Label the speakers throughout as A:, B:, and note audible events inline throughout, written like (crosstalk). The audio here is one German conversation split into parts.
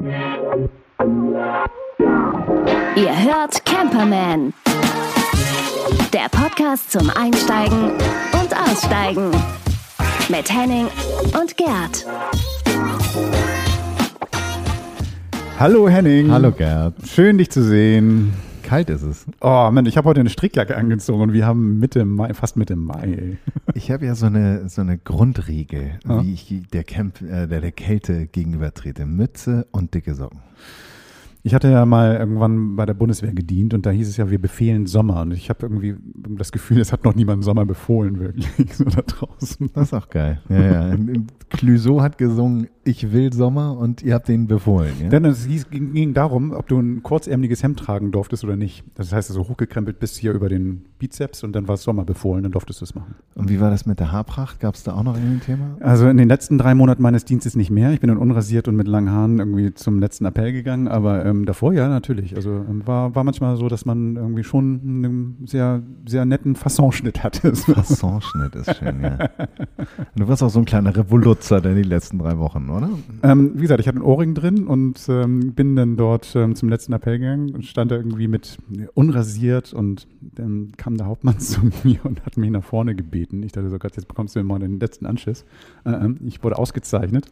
A: Ihr hört Camperman. Der Podcast zum Einsteigen und Aussteigen. Mit Henning und Gerd.
B: Hallo Henning.
C: Hallo Gerd.
B: Schön dich zu sehen.
C: Kalt ist es.
B: Oh Mann, ich habe heute eine Strickjacke angezogen und wir haben Mitte Mai, fast Mitte Mai.
C: Ich habe ja so eine, so eine Grundregel,
B: Ja.
C: wie ich der, Camp, äh, der, der Kälte gegenübertrete. Mütze und dicke Socken.
B: Ich hatte ja mal irgendwann bei der Bundeswehr gedient und da hieß es ja, wir befehlen Sommer. Und ich habe irgendwie das Gefühl, es hat noch niemand Sommer befohlen, wirklich, (laughs) so da draußen.
C: Das ist auch geil. Ja, ja. Clouseau hat gesungen, ich will Sommer und ihr habt den befohlen. Ja?
B: Denn es ging, ging darum, ob du ein kurzärmeliges Hemd tragen durftest oder nicht. Das heißt, so hochgekrempelt bis hier über den Bizeps und dann war es Sommer befohlen, dann durftest du es machen.
C: Und wie war das mit der Haarpracht? Gab es da auch noch irgendwie ein Thema?
B: Also in den letzten drei Monaten meines Dienstes nicht mehr. Ich bin dann unrasiert und mit langen Haaren irgendwie zum letzten Appell gegangen. Aber ähm, davor ja, natürlich. Also ähm, war, war manchmal so, dass man irgendwie schon einen sehr, sehr netten Fassonschnitt hatte. So. (laughs)
C: Fassonschnitt ist schön, ja. Du warst auch so ein kleiner Revoluzzer in die letzten drei Wochen, oder?
B: Ähm, wie gesagt, ich hatte einen Ohrring drin und ähm, bin dann dort ähm, zum letzten Appell gegangen und stand da irgendwie mit unrasiert und dann kam der Hauptmann (laughs) zu mir und hat mich nach vorne gebeten. Ich dachte so, Gott, jetzt bekommst du mal den letzten Anschiss. Äh, ähm, ich wurde ausgezeichnet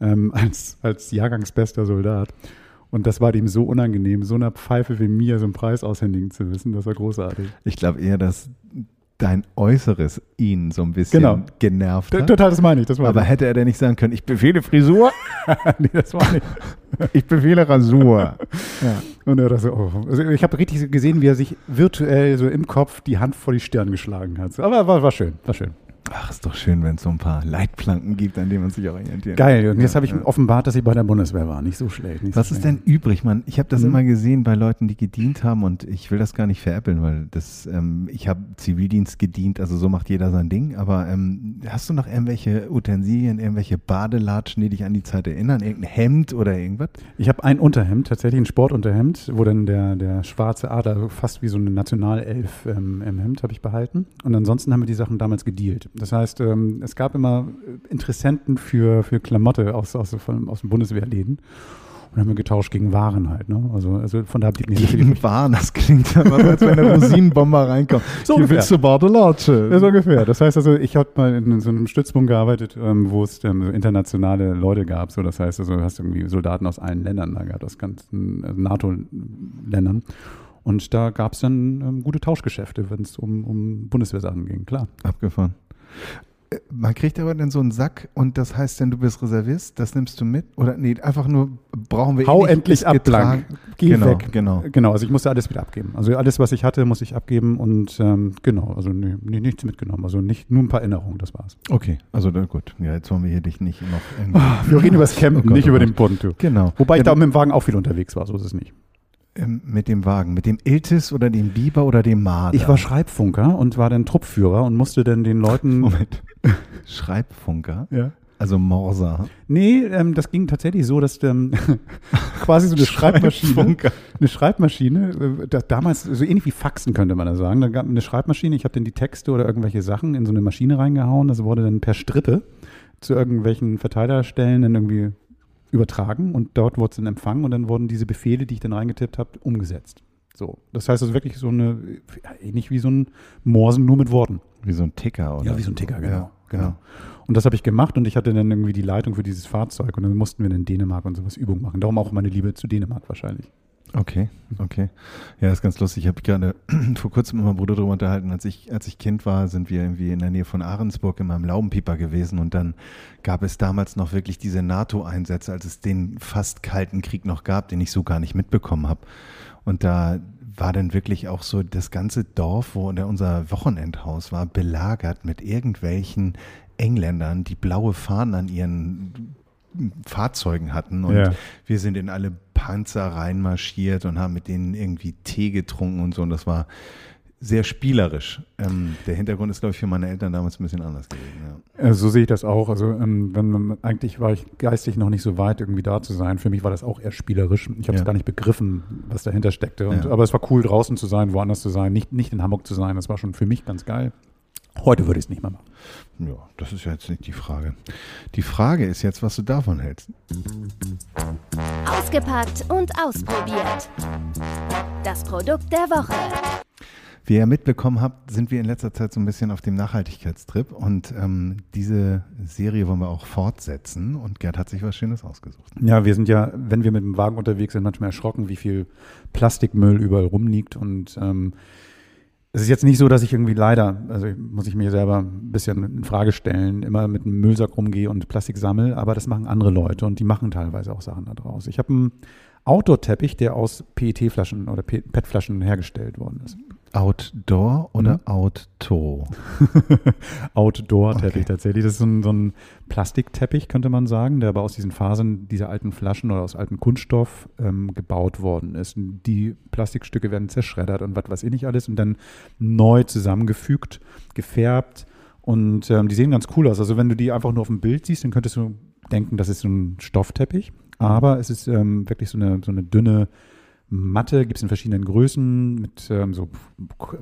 B: ähm, (laughs) als, als jahrgangsbester Soldat. Und das war dem so unangenehm, so einer Pfeife wie mir so einen Preis aushändigen zu wissen. Das war großartig.
C: Ich glaube eher, dass dein Äußeres ihn so ein bisschen
B: Genau.
C: genervt hat.
B: Total, das meine ich. Das meine
C: Aber hätte er denn nicht sagen können, ich befehle Frisur,
B: ich. (laughs) nee, das war nicht. (laughs)
C: ich befehle Rasur. ja.
B: Und er dachte, oh. also ich habe richtig gesehen, wie er sich virtuell so im Kopf die Hand vor die Stirn geschlagen hat. Aber war, war schön, war schön.
C: Ach, ist doch schön, wenn es so ein paar Leitplanken gibt, an denen man sich orientiert.
B: Geil. Und jetzt habe ich
C: ja.
B: offenbart, dass ich bei der Bundeswehr war. Nicht so schlecht. Nicht
C: Was
B: so
C: ist
B: schlecht.
C: denn übrig, Mann? Ich habe das
B: Mhm.
C: immer gesehen bei Leuten, die gedient haben und ich will das gar nicht veräppeln, weil das, ähm, ich habe Zivildienst gedient, also so macht jeder sein Ding. Aber ähm, hast du noch irgendwelche Utensilien, irgendwelche Badelatschen, die dich an die Zeit erinnern? Irgendein Hemd oder irgendwas?
B: Ich habe ein Unterhemd, tatsächlich ein Sportunterhemd, wo dann der, der schwarze Adler so fast wie so eine Nationalelf ähm, im Hemd habe ich behalten. Und ansonsten haben wir die Sachen damals gedealt. Das heißt, ähm, es gab immer äh, Interessenten für, für Klamotte aus, aus, von, aus den Bundeswehrläden. Und haben wir getauscht gegen Waren halt. Ne? Also, also von daher blieb nicht.
C: Gegen Waren, das klingt aber so, als wenn eine (laughs) Rosinenbomber reinkommt.
B: So
C: Hier willst du Badelatsche.
B: Ja, so ungefähr. Das heißt also, ich habe mal in so einem Stützpunkt gearbeitet, ähm, wo es ähm, so internationale Leute gab. So, das heißt also, du hast irgendwie Soldaten aus allen Ländern da gehabt, aus ganzen äh, NATO-Ländern. Und da gab es dann ähm, gute Tauschgeschäfte, wenn es um, um Bundeswehrsachen ging, klar.
C: Abgefahren. Man kriegt aber dann so einen Sack und das heißt dann, du bist Reservist, das nimmst du mit? Oder nee, einfach nur brauchen wir eh
B: Hau
C: nicht,
B: endlich ab. Blank. Geh
C: genau,
B: weg.
C: Genau.
B: Genau, also ich musste alles wieder abgeben. Also alles, was ich hatte, muss ich abgeben und ähm, genau, also nee, nee, nichts mitgenommen. Also nicht nur ein paar Erinnerungen, das war's.
C: Okay, also gut. Ja, jetzt wollen wir hier dich nicht noch irgendwie.
B: Wir reden über das Campen,
C: Oh Gott,
B: nicht
C: oh
B: über den Ponto.
C: Genau.
B: Wobei ich
C: Ja,
B: da mit dem Wagen auch viel unterwegs war, so ist es nicht.
C: Mit dem Wagen, mit dem Iltis oder dem Biber oder dem Marder?
B: Ich war Schreibfunker und war dann Truppführer und musste dann den Leuten. (laughs)
C: Moment. Schreibfunker,
B: Ja.
C: also Morser.
B: Nee, ähm, das ging tatsächlich so, dass ähm, (laughs) quasi so eine Schreibmaschine, eine Schreibmaschine, äh, das damals so ähnlich wie Faxen könnte man da sagen. Da gab eine Schreibmaschine, ich habe dann die Texte oder irgendwelche Sachen in so eine Maschine reingehauen. Das wurde dann per Strippe zu irgendwelchen Verteilerstellen dann irgendwie übertragen und dort wurde es dann empfangen und dann wurden diese Befehle, die ich dann reingetippt habe, umgesetzt. So, das heißt also wirklich so eine, ja, ähnlich wie so ein Morsen nur mit Worten.
C: Wie so ein Ticker, oder?
B: Ja, wie so ein Ticker, genau.
C: Ja,
B: genau. Und das habe ich gemacht und ich hatte dann irgendwie die Leitung für dieses Fahrzeug und dann mussten wir in Dänemark und sowas Übung machen. Darum auch meine Liebe zu Dänemark wahrscheinlich.
C: Okay, okay. Ja, ist ganz lustig. Ich habe gerade (clears throat) vor kurzem mit meinem Bruder darüber unterhalten. Als ich, als ich Kind war, sind wir irgendwie in der Nähe von Ahrensburg in meinem Laubenpieper gewesen und dann gab es damals noch wirklich diese NATO-Einsätze, als es den fast kalten Krieg noch gab, den ich so gar nicht mitbekommen habe. Und da war dann wirklich auch so das ganze Dorf, wo unser Wochenendhaus war, belagert mit irgendwelchen Engländern, die blaue Fahnen an ihren Fahrzeugen hatten und
B: Ja.
C: wir sind in alle Panzer reinmarschiert und haben mit denen irgendwie Tee getrunken und so und das war sehr spielerisch. Ähm, der Hintergrund ist, glaube ich, für meine Eltern damals ein bisschen anders gewesen. Ja.
B: Äh, So sehe ich das auch. Also ähm, wenn man, eigentlich war ich geistig noch nicht so weit, irgendwie da zu sein. Für mich war das auch eher spielerisch. Ich habe es
C: Ja.
B: gar nicht begriffen, was dahinter steckte. Und,
C: Ja.
B: Aber es war cool, draußen zu sein, woanders zu sein, nicht, nicht in Hamburg zu sein. Das war schon für mich ganz geil. Heute würde ich es nicht mehr machen.
C: ja, das ist ja jetzt nicht die Frage. Die Frage ist jetzt, was du davon hältst.
A: Ausgepackt und ausprobiert. Das Produkt der Woche.
C: Wie ihr mitbekommen habt, sind wir in letzter Zeit so ein bisschen auf dem Nachhaltigkeitstrip und ähm, diese Serie wollen wir auch fortsetzen und Gerd hat sich was Schönes ausgesucht.
B: Ja, wir sind ja, wenn wir mit dem Wagen unterwegs sind, manchmal erschrocken, wie viel Plastikmüll überall rumliegt und ähm, es ist jetzt nicht so, dass ich irgendwie leider, also muss ich mir selber ein bisschen in Frage stellen, immer mit einem Müllsack rumgehe und Plastik sammle, aber das machen andere Leute und die machen teilweise auch Sachen da draus. Ich habe einen Outdoor-Teppich, der aus PET-Flaschen oder PET-Flaschen hergestellt worden ist.
C: Outdoor oder mhm. Outdoor? (laughs)
B: Outdoor-Teppich okay. tatsächlich. Das ist so ein, so ein, Plastikteppich, könnte man sagen, der aber aus diesen Fasern dieser alten Flaschen oder aus altem Kunststoff ähm, gebaut worden ist. Die Plastikstücke werden zerschreddert und was weiß ich nicht alles und dann neu zusammengefügt, gefärbt. Und ähm, die sehen ganz cool aus. Also wenn du die einfach nur auf dem Bild siehst, dann könntest du denken, das ist so ein Stoffteppich. Aber es ist ähm, wirklich so eine, so eine dünne Matte gibt es in verschiedenen Größen mit ähm, so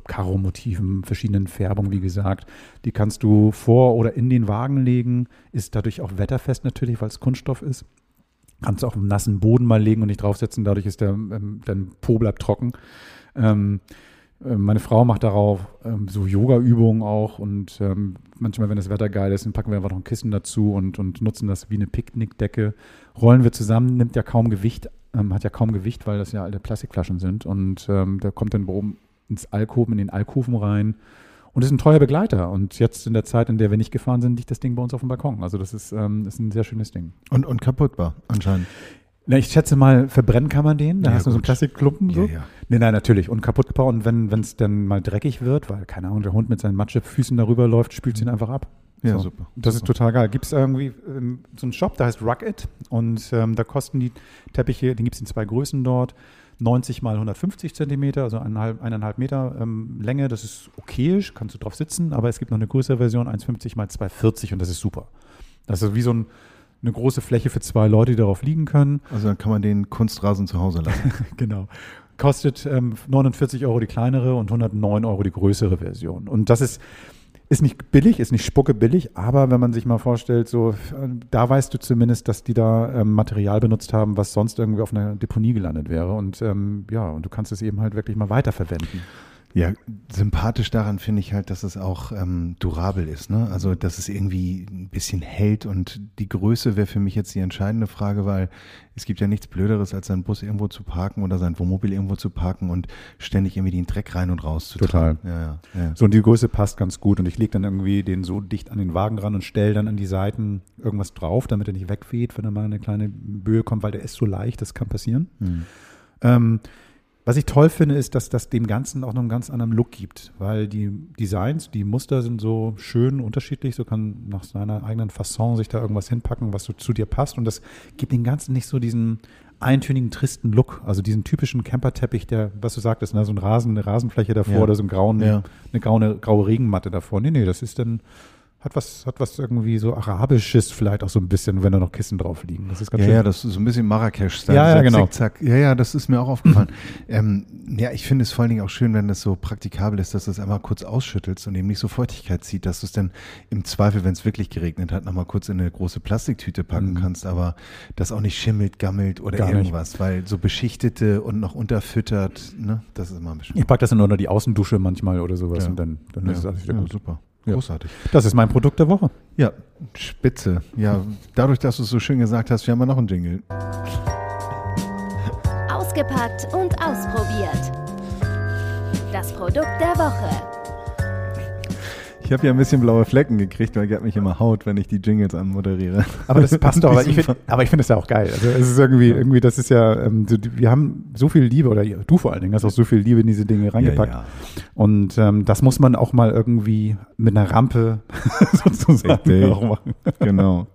B: Karo-Motiven, verschiedenen Färbungen, wie gesagt. Die kannst du vor oder in den Wagen legen. Ist dadurch auch wetterfest natürlich, weil es Kunststoff ist. Kannst du auch im nassen Boden mal legen und nicht draufsetzen. Dadurch ist der, ähm, dein Po bleibt trocken. Ähm, äh, meine Frau macht darauf ähm, so Yoga-Übungen auch und ähm, manchmal, wenn das Wetter geil ist, dann packen wir einfach noch ein Kissen dazu und, und nutzen das wie eine Picknickdecke. Rollen wir zusammen, nimmt ja kaum Gewicht ähm, hat ja kaum Gewicht, weil das ja alte Plastikflaschen sind. Und ähm, der kommt dann oben ins Alkoven, in den Alkoven rein. Und ist ein treuer Begleiter. Und jetzt in der Zeit, in der wir nicht gefahren sind, liegt das Ding bei uns auf dem Balkon. Also das ist, ähm, ist ein sehr schönes Ding.
C: Und, und kaputtbar anscheinend.
B: Na, ich schätze mal, verbrennen kann man den. Da ja, hast du so einen Plastikklumpen. So. Ja, ja. Nee, nein, natürlich. Und kaputtbar. Und wenn es dann mal dreckig wird, weil, keine Ahnung, der Hund mit seinen Matschefüßen darüber läuft, spült es ihn einfach ab.
C: Ja, so. super.
B: Das
C: super.
B: ist total geil. Gibt es irgendwie ähm, so einen Shop, der heißt Rug It und ähm, da kosten die Teppiche, den gibt es in zwei Größen dort, 90 mal 150 Zentimeter, also eineinhalb, eineinhalb Meter ähm, Länge. Das ist okayisch, kannst du drauf sitzen, aber es gibt noch eine größere Version, 1,50 mal 2,40 und das ist super. Das ist wie so ein, eine große Fläche für zwei Leute, die darauf liegen können.
C: Also dann kann man den Kunstrasen zu Hause lassen. (laughs)
B: genau. Kostet ähm, 49 Euro die kleinere und 109 Euro die größere Version. Und das ist ist nicht billig, ist nicht spucke billig, aber wenn man sich mal vorstellt, so, da weißt du zumindest, dass die da ähm, Material benutzt haben, was sonst irgendwie auf einer Deponie gelandet wäre. Und ähm, ja, und du kannst es eben halt wirklich mal weiterverwenden.
C: Ja, sympathisch daran finde ich halt, dass es auch ähm, durabel ist. Ne? Also, dass es irgendwie ein bisschen hält und die Größe wäre für mich jetzt die entscheidende Frage, weil es gibt ja nichts Blöderes, als seinen Bus irgendwo zu parken oder sein Wohnmobil irgendwo zu parken und ständig irgendwie den Dreck rein und raus zu
B: Total.
C: Ja,
B: ja, ja. So, und die Größe passt ganz gut und ich lege dann irgendwie den so dicht an den Wagen ran und stelle dann an die Seiten irgendwas drauf, damit er nicht wegweht, wenn da mal eine kleine Böe kommt, weil der ist so leicht, das kann passieren. Hm. Ähm, was ich toll finde, ist, dass das dem Ganzen auch noch einen ganz anderen Look gibt, weil die Designs, die Muster sind so schön unterschiedlich, so kann nach seiner eigenen Fasson sich da irgendwas hinpacken, was so zu dir passt und das gibt dem Ganzen nicht so diesen eintönigen, tristen Look, also diesen typischen Camperteppich, der, was du sagtest, ne, so ein Rasen, eine Rasenfläche davor ja. oder so ein grauen, ja. eine graue, graue Regenmatte davor. Nee, nee, das ist dann hat was, hat was irgendwie so Arabisches vielleicht auch so ein bisschen, wenn da noch Kissen drauf liegen. Das ist ganz
C: ja,
B: schön.
C: Ja, das ist so ein bisschen Marrakesch-Style.
B: Ja, ja, genau.
C: Zick, ja, ja, das ist mir auch aufgefallen. (clears throat) ähm, ja, ich finde es vor allen Dingen auch schön, wenn das so praktikabel ist, dass du es einmal kurz ausschüttelst und eben nicht so Feuchtigkeit zieht, dass du es dann im Zweifel, wenn es wirklich geregnet hat, nochmal kurz in eine große Plastiktüte packen mhm. kannst, aber das auch nicht schimmelt, gammelt oder Gar irgendwas, nicht. weil so beschichtete und noch unterfüttert, ne, das ist immer ein bisschen.
B: Ich packe das dann unter die Außendusche manchmal oder sowas ja. und dann, dann
C: ja. ist alles wieder gut. super. Großartig.
B: Das ist mein Produkt der Woche.
C: Ja, spitze. Ja, dadurch, dass du es so schön gesagt hast, wir haben ja noch einen Jingle.
A: Ausgepackt und ausprobiert. Das Produkt der Woche.
C: Ich habe ja ein bisschen blaue Flecken gekriegt, weil Gerd mich immer haut, wenn ich die Jingles anmoderiere.
B: Aber das (laughs) passt doch. aber ich finde find es ja auch geil. Also es ist irgendwie, irgendwie, das ist ja, ähm, wir haben so viel Liebe, oder du vor allen Dingen hast auch so viel Liebe in diese Dinge reingepackt. Ja, ja. Und ähm, das muss man auch mal irgendwie mit einer Rampe (laughs) sozusagen auch machen.
C: Genau.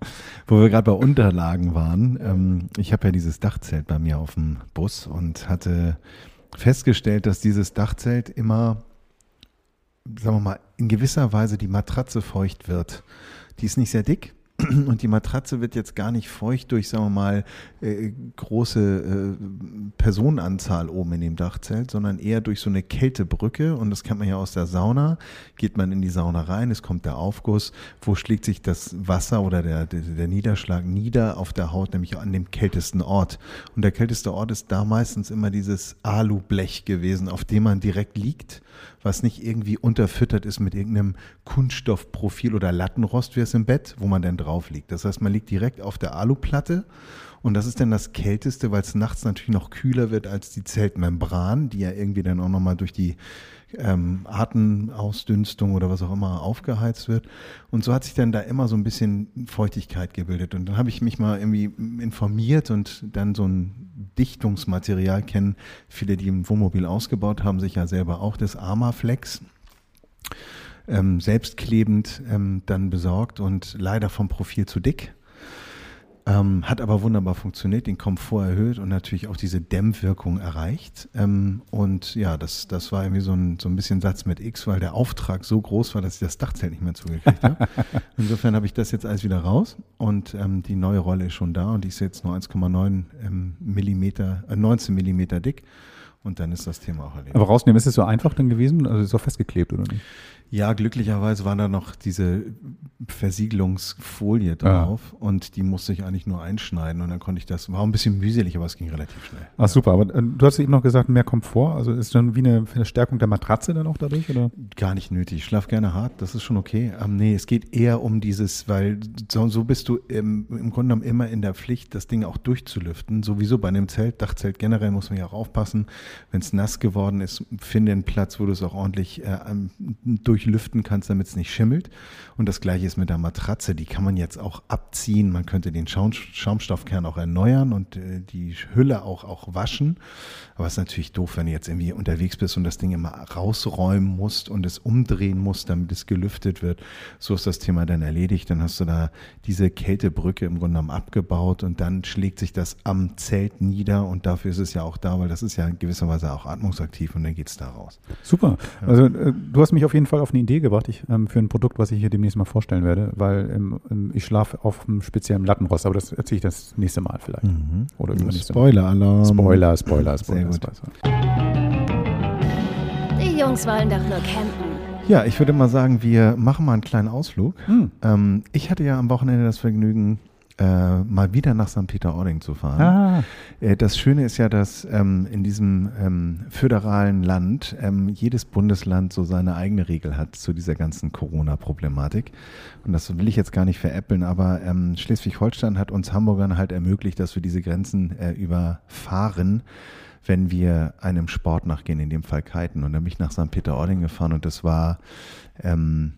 C: Wo wir gerade bei Unterlagen waren. Ähm, ich habe ja dieses Dachzelt bei mir auf dem Bus und hatte festgestellt, dass dieses Dachzelt immer sagen wir mal, in gewisser Weise die Matratze feucht wird. Die ist nicht sehr dick, (clears throat) und die Matratze wird jetzt gar nicht feucht durch, sagen wir mal, äh, große äh, Personenanzahl oben in dem Dachzelt, sondern eher durch so eine Kältebrücke. Und das kennt man ja aus der Sauna, geht man in die Sauna rein, es kommt der Aufguss, wo schlägt sich das Wasser oder der, der, der Niederschlag nieder? Auf der Haut, nämlich an dem kältesten Ort. Und der kälteste Ort ist da meistens immer dieses Alublech gewesen, auf dem man direkt liegt was nicht irgendwie unterfüttert ist mit irgendeinem Kunststoffprofil oder Lattenrost wie es im Bett, wo man dann drauf liegt. Das heißt, man liegt direkt auf der Aluplatte und das ist dann das Kälteste, weil es nachts natürlich noch kühler wird als die Zeltmembran, die ja irgendwie dann auch nochmal durch die ähm, Atemausdünstung oder was auch immer aufgeheizt wird. Und so hat sich dann da immer so ein bisschen Feuchtigkeit gebildet. Und dann habe ich mich mal irgendwie informiert und dann so ein Dichtungsmaterial kennen. Viele, die im Wohnmobil ausgebaut haben, sich ja selber auch das Armaflex. Ähm, selbstklebend ähm, dann besorgt und leider vom Profil zu dick. Ähm, hat aber wunderbar funktioniert, den Komfort erhöht und natürlich auch diese Dämmwirkung erreicht. Ähm, und ja, das, das war irgendwie so ein, so ein bisschen Satz mit X, weil der Auftrag so groß war, dass ich das Dachzelt nicht mehr zugekriegt habe. (laughs) Insofern habe ich das jetzt alles wieder raus und ähm, die neue Rolle ist schon da und die ist jetzt nur 1,9 ähm, Millimeter, äh, 19 Millimeter dick. Und dann ist das Thema auch erledigt.
B: Aber rausnehmen, ist es so einfach dann gewesen? Also ist es auch festgeklebt oder nicht?
C: Ja, glücklicherweise war da noch diese Versiegelungsfolie drauf ja. und die musste ich eigentlich nur einschneiden und dann konnte ich das, war ein bisschen mühselig, aber es ging relativ schnell.
B: Ach super, aber äh, du hast eben noch gesagt, mehr Komfort, also ist dann wie eine Verstärkung der Matratze dann auch dadurch, oder?
C: Gar nicht nötig, ich schlaf gerne hart, das ist schon okay. Ähm, nee, es geht eher um dieses, weil so, so bist du im, im Grunde genommen immer in der Pflicht, das Ding auch durchzulüften, sowieso bei einem Zelt, Dachzelt generell muss man ja auch aufpassen, wenn es nass geworden ist, finde einen Platz, wo du es auch ordentlich äh, durch durchlüften kannst, damit es nicht schimmelt. Und das gleiche ist mit der Matratze. Die kann man jetzt auch abziehen. Man könnte den Schaum, Schaumstoffkern auch erneuern und äh, die Hülle auch, auch waschen. Aber es ist natürlich doof, wenn du jetzt irgendwie unterwegs bist und das Ding immer rausräumen musst und es umdrehen musst, damit es gelüftet wird. So ist das Thema dann erledigt. Dann hast du da diese Kältebrücke im Grunde genommen abgebaut und dann schlägt sich das am Zelt nieder und dafür ist es ja auch da, weil das ist ja in gewisser Weise auch atmungsaktiv und dann geht es da raus.
B: Super. Also äh, du hast mich auf jeden Fall auf auf eine Idee gebracht ich, ähm, für ein Produkt, was ich hier demnächst mal vorstellen werde, weil ähm, ähm ich schlafe auf einem speziellen Lattenrost, aber das erzähle ich das nächste Mal vielleicht. Mhm.
C: Oder Spoiler-Alarm.
B: Spoiler, Spoiler, Spoiler. Spoiler.
A: Die Jungs wollen doch nur campen.
C: Ja, ich würde mal sagen, wir machen mal einen kleinen Ausflug. Hm. Ähm, ich hatte ja am Wochenende das Vergnügen, äh, mal wieder nach St. Peter-Ording zu fahren. Ah. Äh, das Schöne ist ja, dass ähm, in diesem ähm, föderalen Land ähm, jedes Bundesland so seine eigene Regel hat zu dieser ganzen Corona-Problematik. Und das will ich jetzt gar nicht veräppeln, aber ähm, Schleswig-Holstein hat uns Hamburgern halt ermöglicht, dass wir diese Grenzen äh, überfahren wenn wir einem Sport nachgehen, in dem Fall Kiten. Und dann bin ich nach St. Peter-Ording gefahren und das war ähm,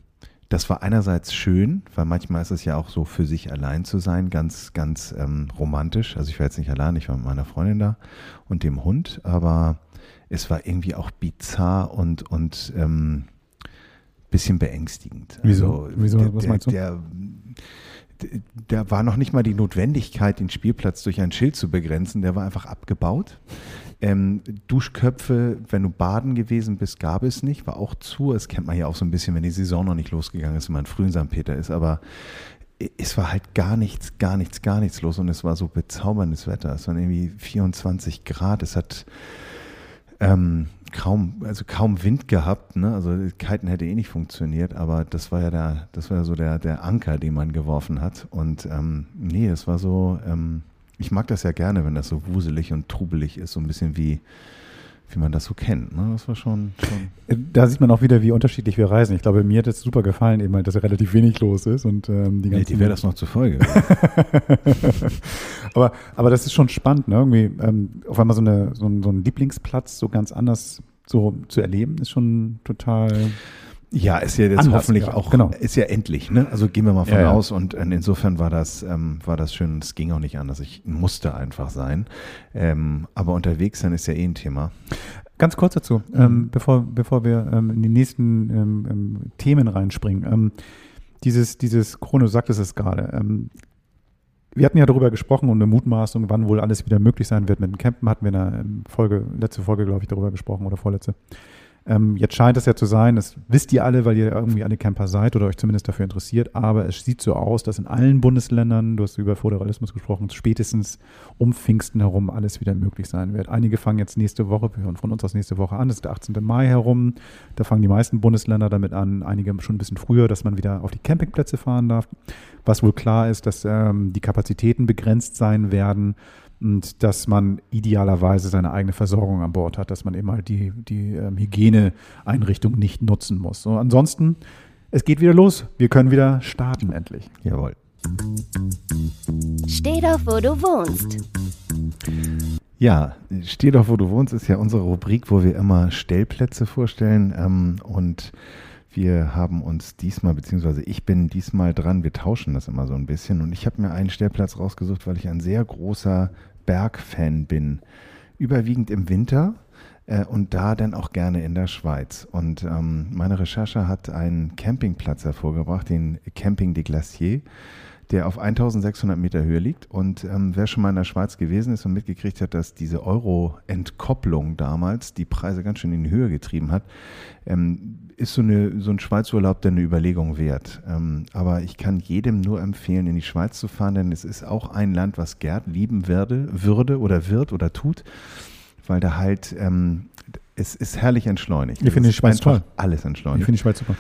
C: das war einerseits schön, weil manchmal ist es ja auch so für sich allein zu sein, ganz, ganz ähm, romantisch. Also ich war jetzt nicht allein, ich war mit meiner Freundin da und dem Hund, aber es war irgendwie auch bizarr und, und ähm, bisschen beängstigend.
B: Wieso? Also, Wieso?
C: Der,
B: Was meinst du?
C: Der, da war noch nicht mal die Notwendigkeit, den Spielplatz durch ein Schild zu begrenzen. Der war einfach abgebaut. Ähm, Duschköpfe, wenn du baden gewesen bist, gab es nicht, war auch zu. Das kennt man ja auch so ein bisschen, wenn die Saison noch nicht losgegangen ist, wenn man früh in St. Peter ist. Aber es war halt gar nichts, gar nichts, gar nichts los und es war so bezauberndes Wetter. Es waren irgendwie 24 Grad. Es hat ähm, kaum, also kaum Wind gehabt. Ne? Also Kiten hätte eh nicht funktioniert, aber das war ja der, das war ja so der, der Anker, den man geworfen hat. Und ähm, nee, es war so. Ähm, ich mag das ja gerne, wenn das so wuselig und trubelig ist, so ein bisschen wie, wie man das so kennt. Ne? Das war schon, schon,
B: Da sieht man auch wieder, wie unterschiedlich wir reisen. Ich glaube, mir hat es super gefallen, eben, dass relativ wenig los ist. Und, ähm,
C: die nee, die wäre das noch zur Folge. (laughs)
B: aber, aber das ist schon spannend, ne? Irgendwie ähm, auf einmal so, eine, so, so ein Lieblingsplatz so ganz anders so zu erleben, ist schon total
C: ja, ist ja jetzt Anders, hoffentlich ja, auch,
B: genau.
C: ist ja endlich, ne? Also gehen wir mal von ja, aus und insofern war das, ähm, war das schön, es ging auch nicht anders. Ich musste einfach sein. Ähm, aber unterwegs sein ist ja eh ein Thema.
B: Ganz kurz dazu, mhm. ähm, bevor, bevor wir ähm, in die nächsten ähm, ähm, Themen reinspringen. dieses, dieses Chrono, du sagtest es gerade, wir hatten ja darüber gesprochen und eine Mutmaßung, wann wohl alles wieder möglich sein wird mit dem Campen, hatten wir in der Folge, letzte Folge, glaube ich, darüber gesprochen oder vorletzte. Ähm, jetzt scheint es ja zu sein, das wisst ihr alle, weil ihr irgendwie alle Camper seid oder euch zumindest dafür interessiert, aber es sieht so aus, dass in allen Bundesländern, du hast über Föderalismus gesprochen, spätestens um Pfingsten herum alles wieder möglich sein wird. Einige fangen jetzt nächste Woche, wir hören von uns aus nächste Woche an, das ist der 18. Mai herum. Da fangen die meisten Bundesländer damit an, einige schon ein bisschen früher, dass man wieder auf die Campingplätze fahren darf. Was wohl klar ist, dass ähm, die Kapazitäten begrenzt sein werden und dass man idealerweise seine eigene Versorgung an Bord hat, dass man eben halt die, die ähm, Hygieneeinrichtung nicht nutzen muss. So, ansonsten, es geht wieder los. Wir können wieder starten endlich.
C: Jawohl.
A: Steh doch, wo du wohnst.
C: Ja, Steh doch, wo du wohnst, ist ja unsere Rubrik, wo wir immer Stellplätze vorstellen. Ähm, und wir haben uns diesmal, beziehungsweise ich bin diesmal dran, wir tauschen das immer so ein bisschen. Und ich habe mir einen Stellplatz rausgesucht, weil ich ein sehr großer Bergfan bin. Überwiegend im Winter äh, und da dann auch gerne in der Schweiz. Und ähm, meine Recherche hat einen Campingplatz hervorgebracht, den Camping des Glaciers der auf 1600 Meter Höhe liegt. Und ähm, wer schon mal in der Schweiz gewesen ist und mitgekriegt hat, dass diese Euro-Entkopplung damals die Preise ganz schön in die Höhe getrieben hat, ähm, ist so, eine, so ein Schweizurlaub dann eine Überlegung wert. Ähm, aber ich kann jedem nur empfehlen, in die Schweiz zu fahren, denn es ist auch ein Land, was Gerd lieben werde, würde oder wird oder tut, weil da halt ähm, es ist herrlich entschleunigt.
B: Ich finde die Schweiz toll.
C: Alles entschleunigt.
B: Ich finde die Schweiz super.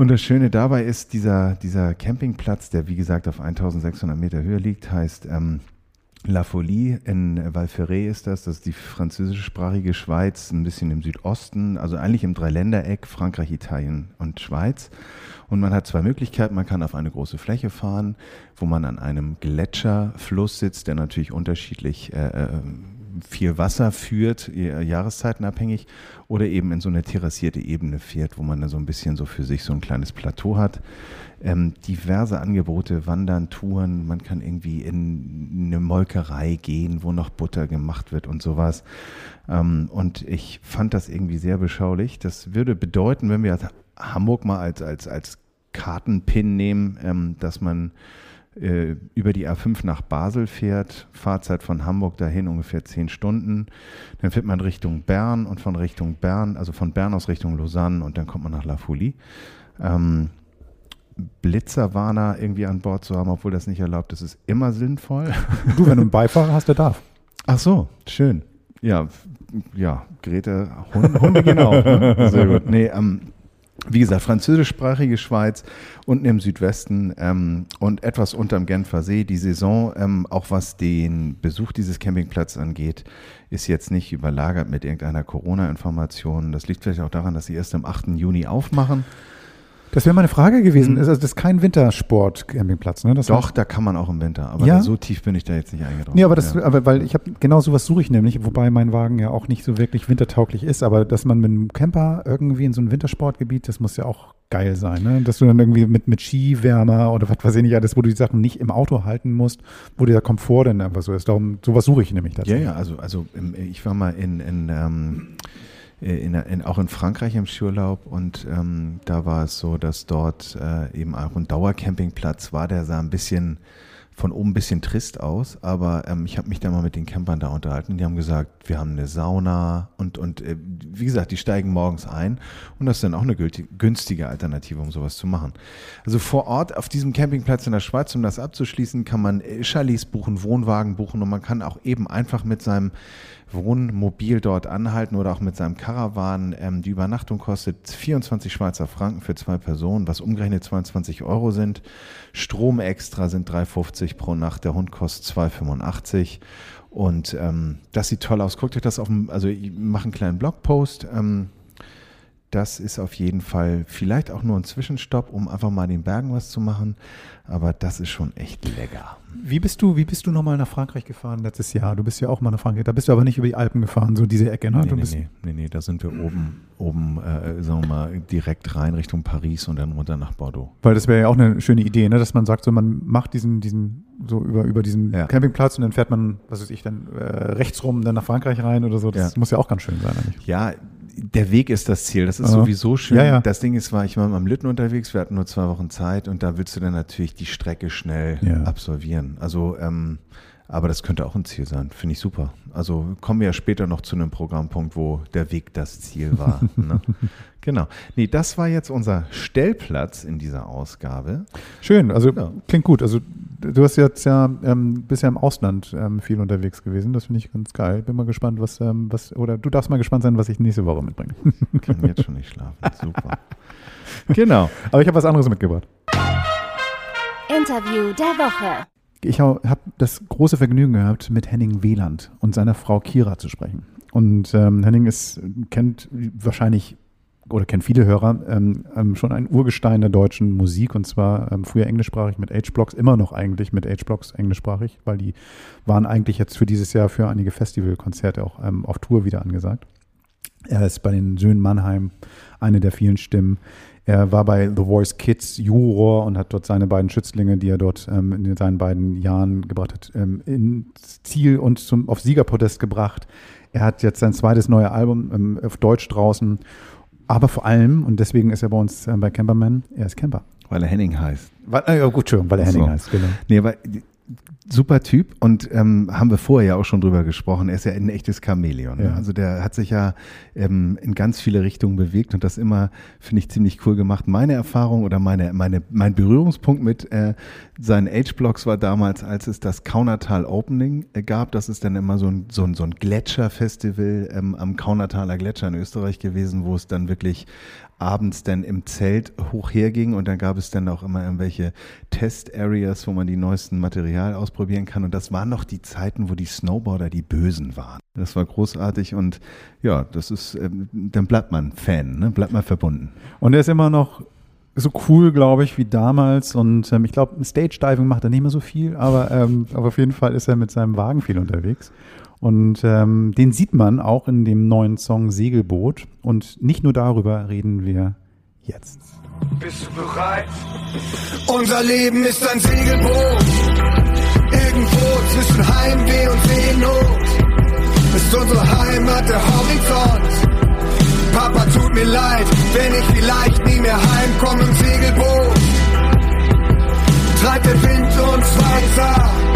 C: Und das Schöne dabei ist, dieser, dieser Campingplatz, der wie gesagt auf 1600 Meter Höhe liegt, heißt ähm, La Folie in Valferré ist das. Das ist die französischsprachige Schweiz, ein bisschen im Südosten, also eigentlich im Dreiländereck, Frankreich, Italien und Schweiz. Und man hat zwei Möglichkeiten. Man kann auf eine große Fläche fahren, wo man an einem Gletscherfluss sitzt, der natürlich unterschiedlich äh, äh viel Wasser führt, jahreszeitenabhängig, oder eben in so eine terrassierte Ebene fährt, wo man dann so ein bisschen so für sich so ein kleines Plateau hat. Ähm, diverse Angebote, Wandern, Touren, man kann irgendwie in eine Molkerei gehen, wo noch Butter gemacht wird und sowas. Ähm, und ich fand das irgendwie sehr beschaulich. Das würde bedeuten, wenn wir Hamburg mal als, als, als Kartenpin nehmen, ähm, dass man äh, über die A5 nach Basel fährt, Fahrzeit von Hamburg dahin ungefähr zehn Stunden. Dann fährt man Richtung Bern und von Richtung Bern, also von Bern aus Richtung Lausanne und dann kommt man nach La Folie. Ähm, Blitzerwarner irgendwie an Bord zu haben, obwohl das nicht erlaubt ist, ist immer sinnvoll. (laughs)
B: Du, wenn du einen Beifahrer hast, der darf.
C: Ach so, schön. Ja, ja, Grete, Hunde, Hunde gehen auch. Ne? (laughs) Sehr gut. Nee, ähm, wie gesagt, französischsprachige Schweiz, unten im Südwesten ähm, und etwas unterm Genfer See. Die Saison, ähm, auch was den Besuch dieses Campingplatzes angeht, ist jetzt nicht überlagert mit irgendeiner Corona-Information. Das liegt vielleicht auch daran, dass sie erst am 8. Juni aufmachen.
B: Das wäre meine Frage gewesen. Mhm. Also das ist kein Wintersport-Campingplatz, ne?
C: Das Doch, heißt, da kann man auch im Winter. Aber
B: ja?
C: so tief bin ich da jetzt nicht eingedrungen.
B: Nee, aber das, ja. aber weil ich habe genau sowas suche ich nämlich, wobei mein Wagen ja auch nicht so wirklich wintertauglich ist. Aber dass man mit einem Camper irgendwie in so ein Wintersportgebiet, das muss ja auch geil sein, ne? Dass du dann irgendwie mit, mit Skiwärmer oder was weiß ich nicht alles, wo du die Sachen nicht im Auto halten musst, wo dieser Komfort dann einfach so ist. Darum, sowas suche ich nämlich
C: tatsächlich. Ja, ja, also, also ich war mal in, in ähm, äh, in, in, auch in Frankreich im Skiurlaub und ähm, da war es so, dass dort äh, eben auch ein Dauercampingplatz war, der sah ein bisschen von oben ein bisschen trist aus, aber ähm, ich habe mich da mal mit den Campern da unterhalten. Die haben gesagt, wir haben eine Sauna und, und äh, wie gesagt, die steigen morgens ein und das ist dann auch eine günstige Alternative, um sowas zu machen. Also vor Ort auf diesem Campingplatz in der Schweiz, um das abzuschließen, kann man äh, Chalets buchen, Wohnwagen buchen und man kann auch eben einfach mit seinem Wohnmobil dort anhalten oder auch mit seinem Caravan. Ähm, die Übernachtung kostet 24 Schweizer Franken für zwei Personen, was umgerechnet 22 Euro sind. Strom extra sind 3,50 pro Nacht. Der Hund kostet 2,85. Und ähm, das sieht toll aus. Guckt euch das auf dem, also ich mache einen kleinen Blogpost. Ähm, das ist auf jeden Fall vielleicht auch nur ein Zwischenstopp, um einfach mal den Bergen was zu machen. Aber das ist schon echt lecker.
B: Wie bist du, wie bist du nochmal nach Frankreich gefahren letztes Jahr? Du bist ja auch mal nach Frankreich. Da bist du aber nicht über die Alpen gefahren, so diese Ecke, ne?
C: Nee,
B: nee,
C: nee, nee, nee, da sind wir oben, oben, äh, sagen wir mal, direkt rein Richtung Paris und dann runter nach Bordeaux.
B: Weil das wäre ja auch eine schöne Idee, ne? Dass man sagt, so man macht diesen, diesen, so über, über diesen ja. Campingplatz und dann fährt man, was weiß ich, dann äh, rechts rum dann nach Frankreich rein oder so. Das ja. muss ja auch ganz schön sein eigentlich.
C: Ja, der Weg ist das Ziel. Das ist Aha. sowieso schön. Ja, ja. Das Ding ist, war ich mal am Lütten unterwegs. Wir hatten nur zwei Wochen Zeit und da willst du dann natürlich die Strecke schnell ja. absolvieren. Also ähm, Aber das könnte auch ein Ziel sein. Finde ich super. Also kommen wir ja später noch zu einem Programmpunkt, wo der Weg das Ziel war. (laughs) ne? Genau. Nee, das war jetzt unser Stellplatz in dieser Ausgabe.
B: Schön, also ja. klingt gut. Also du hast jetzt ja ähm, bisher im Ausland ähm, viel unterwegs gewesen. Das finde ich ganz geil. Bin mal gespannt, was, ähm, was, oder du darfst mal gespannt sein, was ich nächste Woche mitbringe.
C: Ich kann jetzt schon nicht schlafen. (laughs) Super. genau.
B: Aber ich habe was anderes mitgebracht.
A: Interview der Woche.
B: Ich habe das große Vergnügen gehabt, mit Henning Wieland und seiner Frau Kira zu sprechen. Und ähm, Henning ist, kennt wahrscheinlich oder kennt viele Hörer, ähm, ähm, schon ein Urgestein der deutschen Musik und zwar ähm, früher englischsprachig mit H-Blocks, immer noch eigentlich mit H-Blocks englischsprachig, weil die waren eigentlich jetzt für dieses Jahr für einige Festivalkonzerte auch ähm, auf Tour wieder angesagt. Er ist bei den Söhnen Mannheim eine der vielen Stimmen. Er war bei The Voice Kids Juror und hat dort seine beiden Schützlinge, die er dort ähm, in seinen beiden Jahren gebracht hat, ähm, ins Ziel und zum, auf Siegerpodest gebracht. Er hat jetzt sein zweites neues Album ähm, auf Deutsch draußen aber vor allem, und deswegen ist er bei uns äh, bei Camperman, er ist Camper.
C: Weil er Henning heißt.
B: Weil, äh, gut, Entschuldigung, weil er Henning so. heißt,
C: genau. Nee, aber super Typ und ähm, haben wir vorher ja auch schon drüber gesprochen. Er ist ja ein echtes Chamäleon. Ne? Ja. Also der hat sich ja ähm, in ganz viele Richtungen bewegt und das immer, finde ich, ziemlich cool gemacht. Meine Erfahrung oder meine, meine, mein Berührungspunkt mit äh, seinen Age-Blocks war damals, als es das Kaunertal Opening äh, gab. Das ist dann immer so ein, so ein, so ein Gletscherfestival ähm, am Kaunertaler Gletscher in Österreich gewesen, wo es dann wirklich abends dann im Zelt hoch herging und dann gab es dann auch immer irgendwelche Test-Areas, wo man die neuesten Material ausprobieren kann. Und das waren noch die Zeiten, wo die Snowboarder die Bösen waren. Das war großartig und ja, das ist, ähm, dann bleibt man Fan, ne? bleibt man verbunden.
B: Und er ist immer noch so cool, glaube ich, wie damals. Und ähm, ich glaube, Stage-Diving macht er nicht mehr so viel, aber, ähm, aber auf jeden Fall ist er mit seinem Wagen viel unterwegs. Und ähm, den sieht man auch in dem neuen Song Segelboot. Und nicht nur darüber reden wir jetzt.
D: Bist du bereit? Unser Leben ist ein Segelboot. Irgendwo zwischen Heimweh und Seenot ist unsere Heimat der Horizont. Papa, tut mir leid, wenn ich vielleicht nie mehr heimkomme im Segelboot. Treibt der Wind uns weiter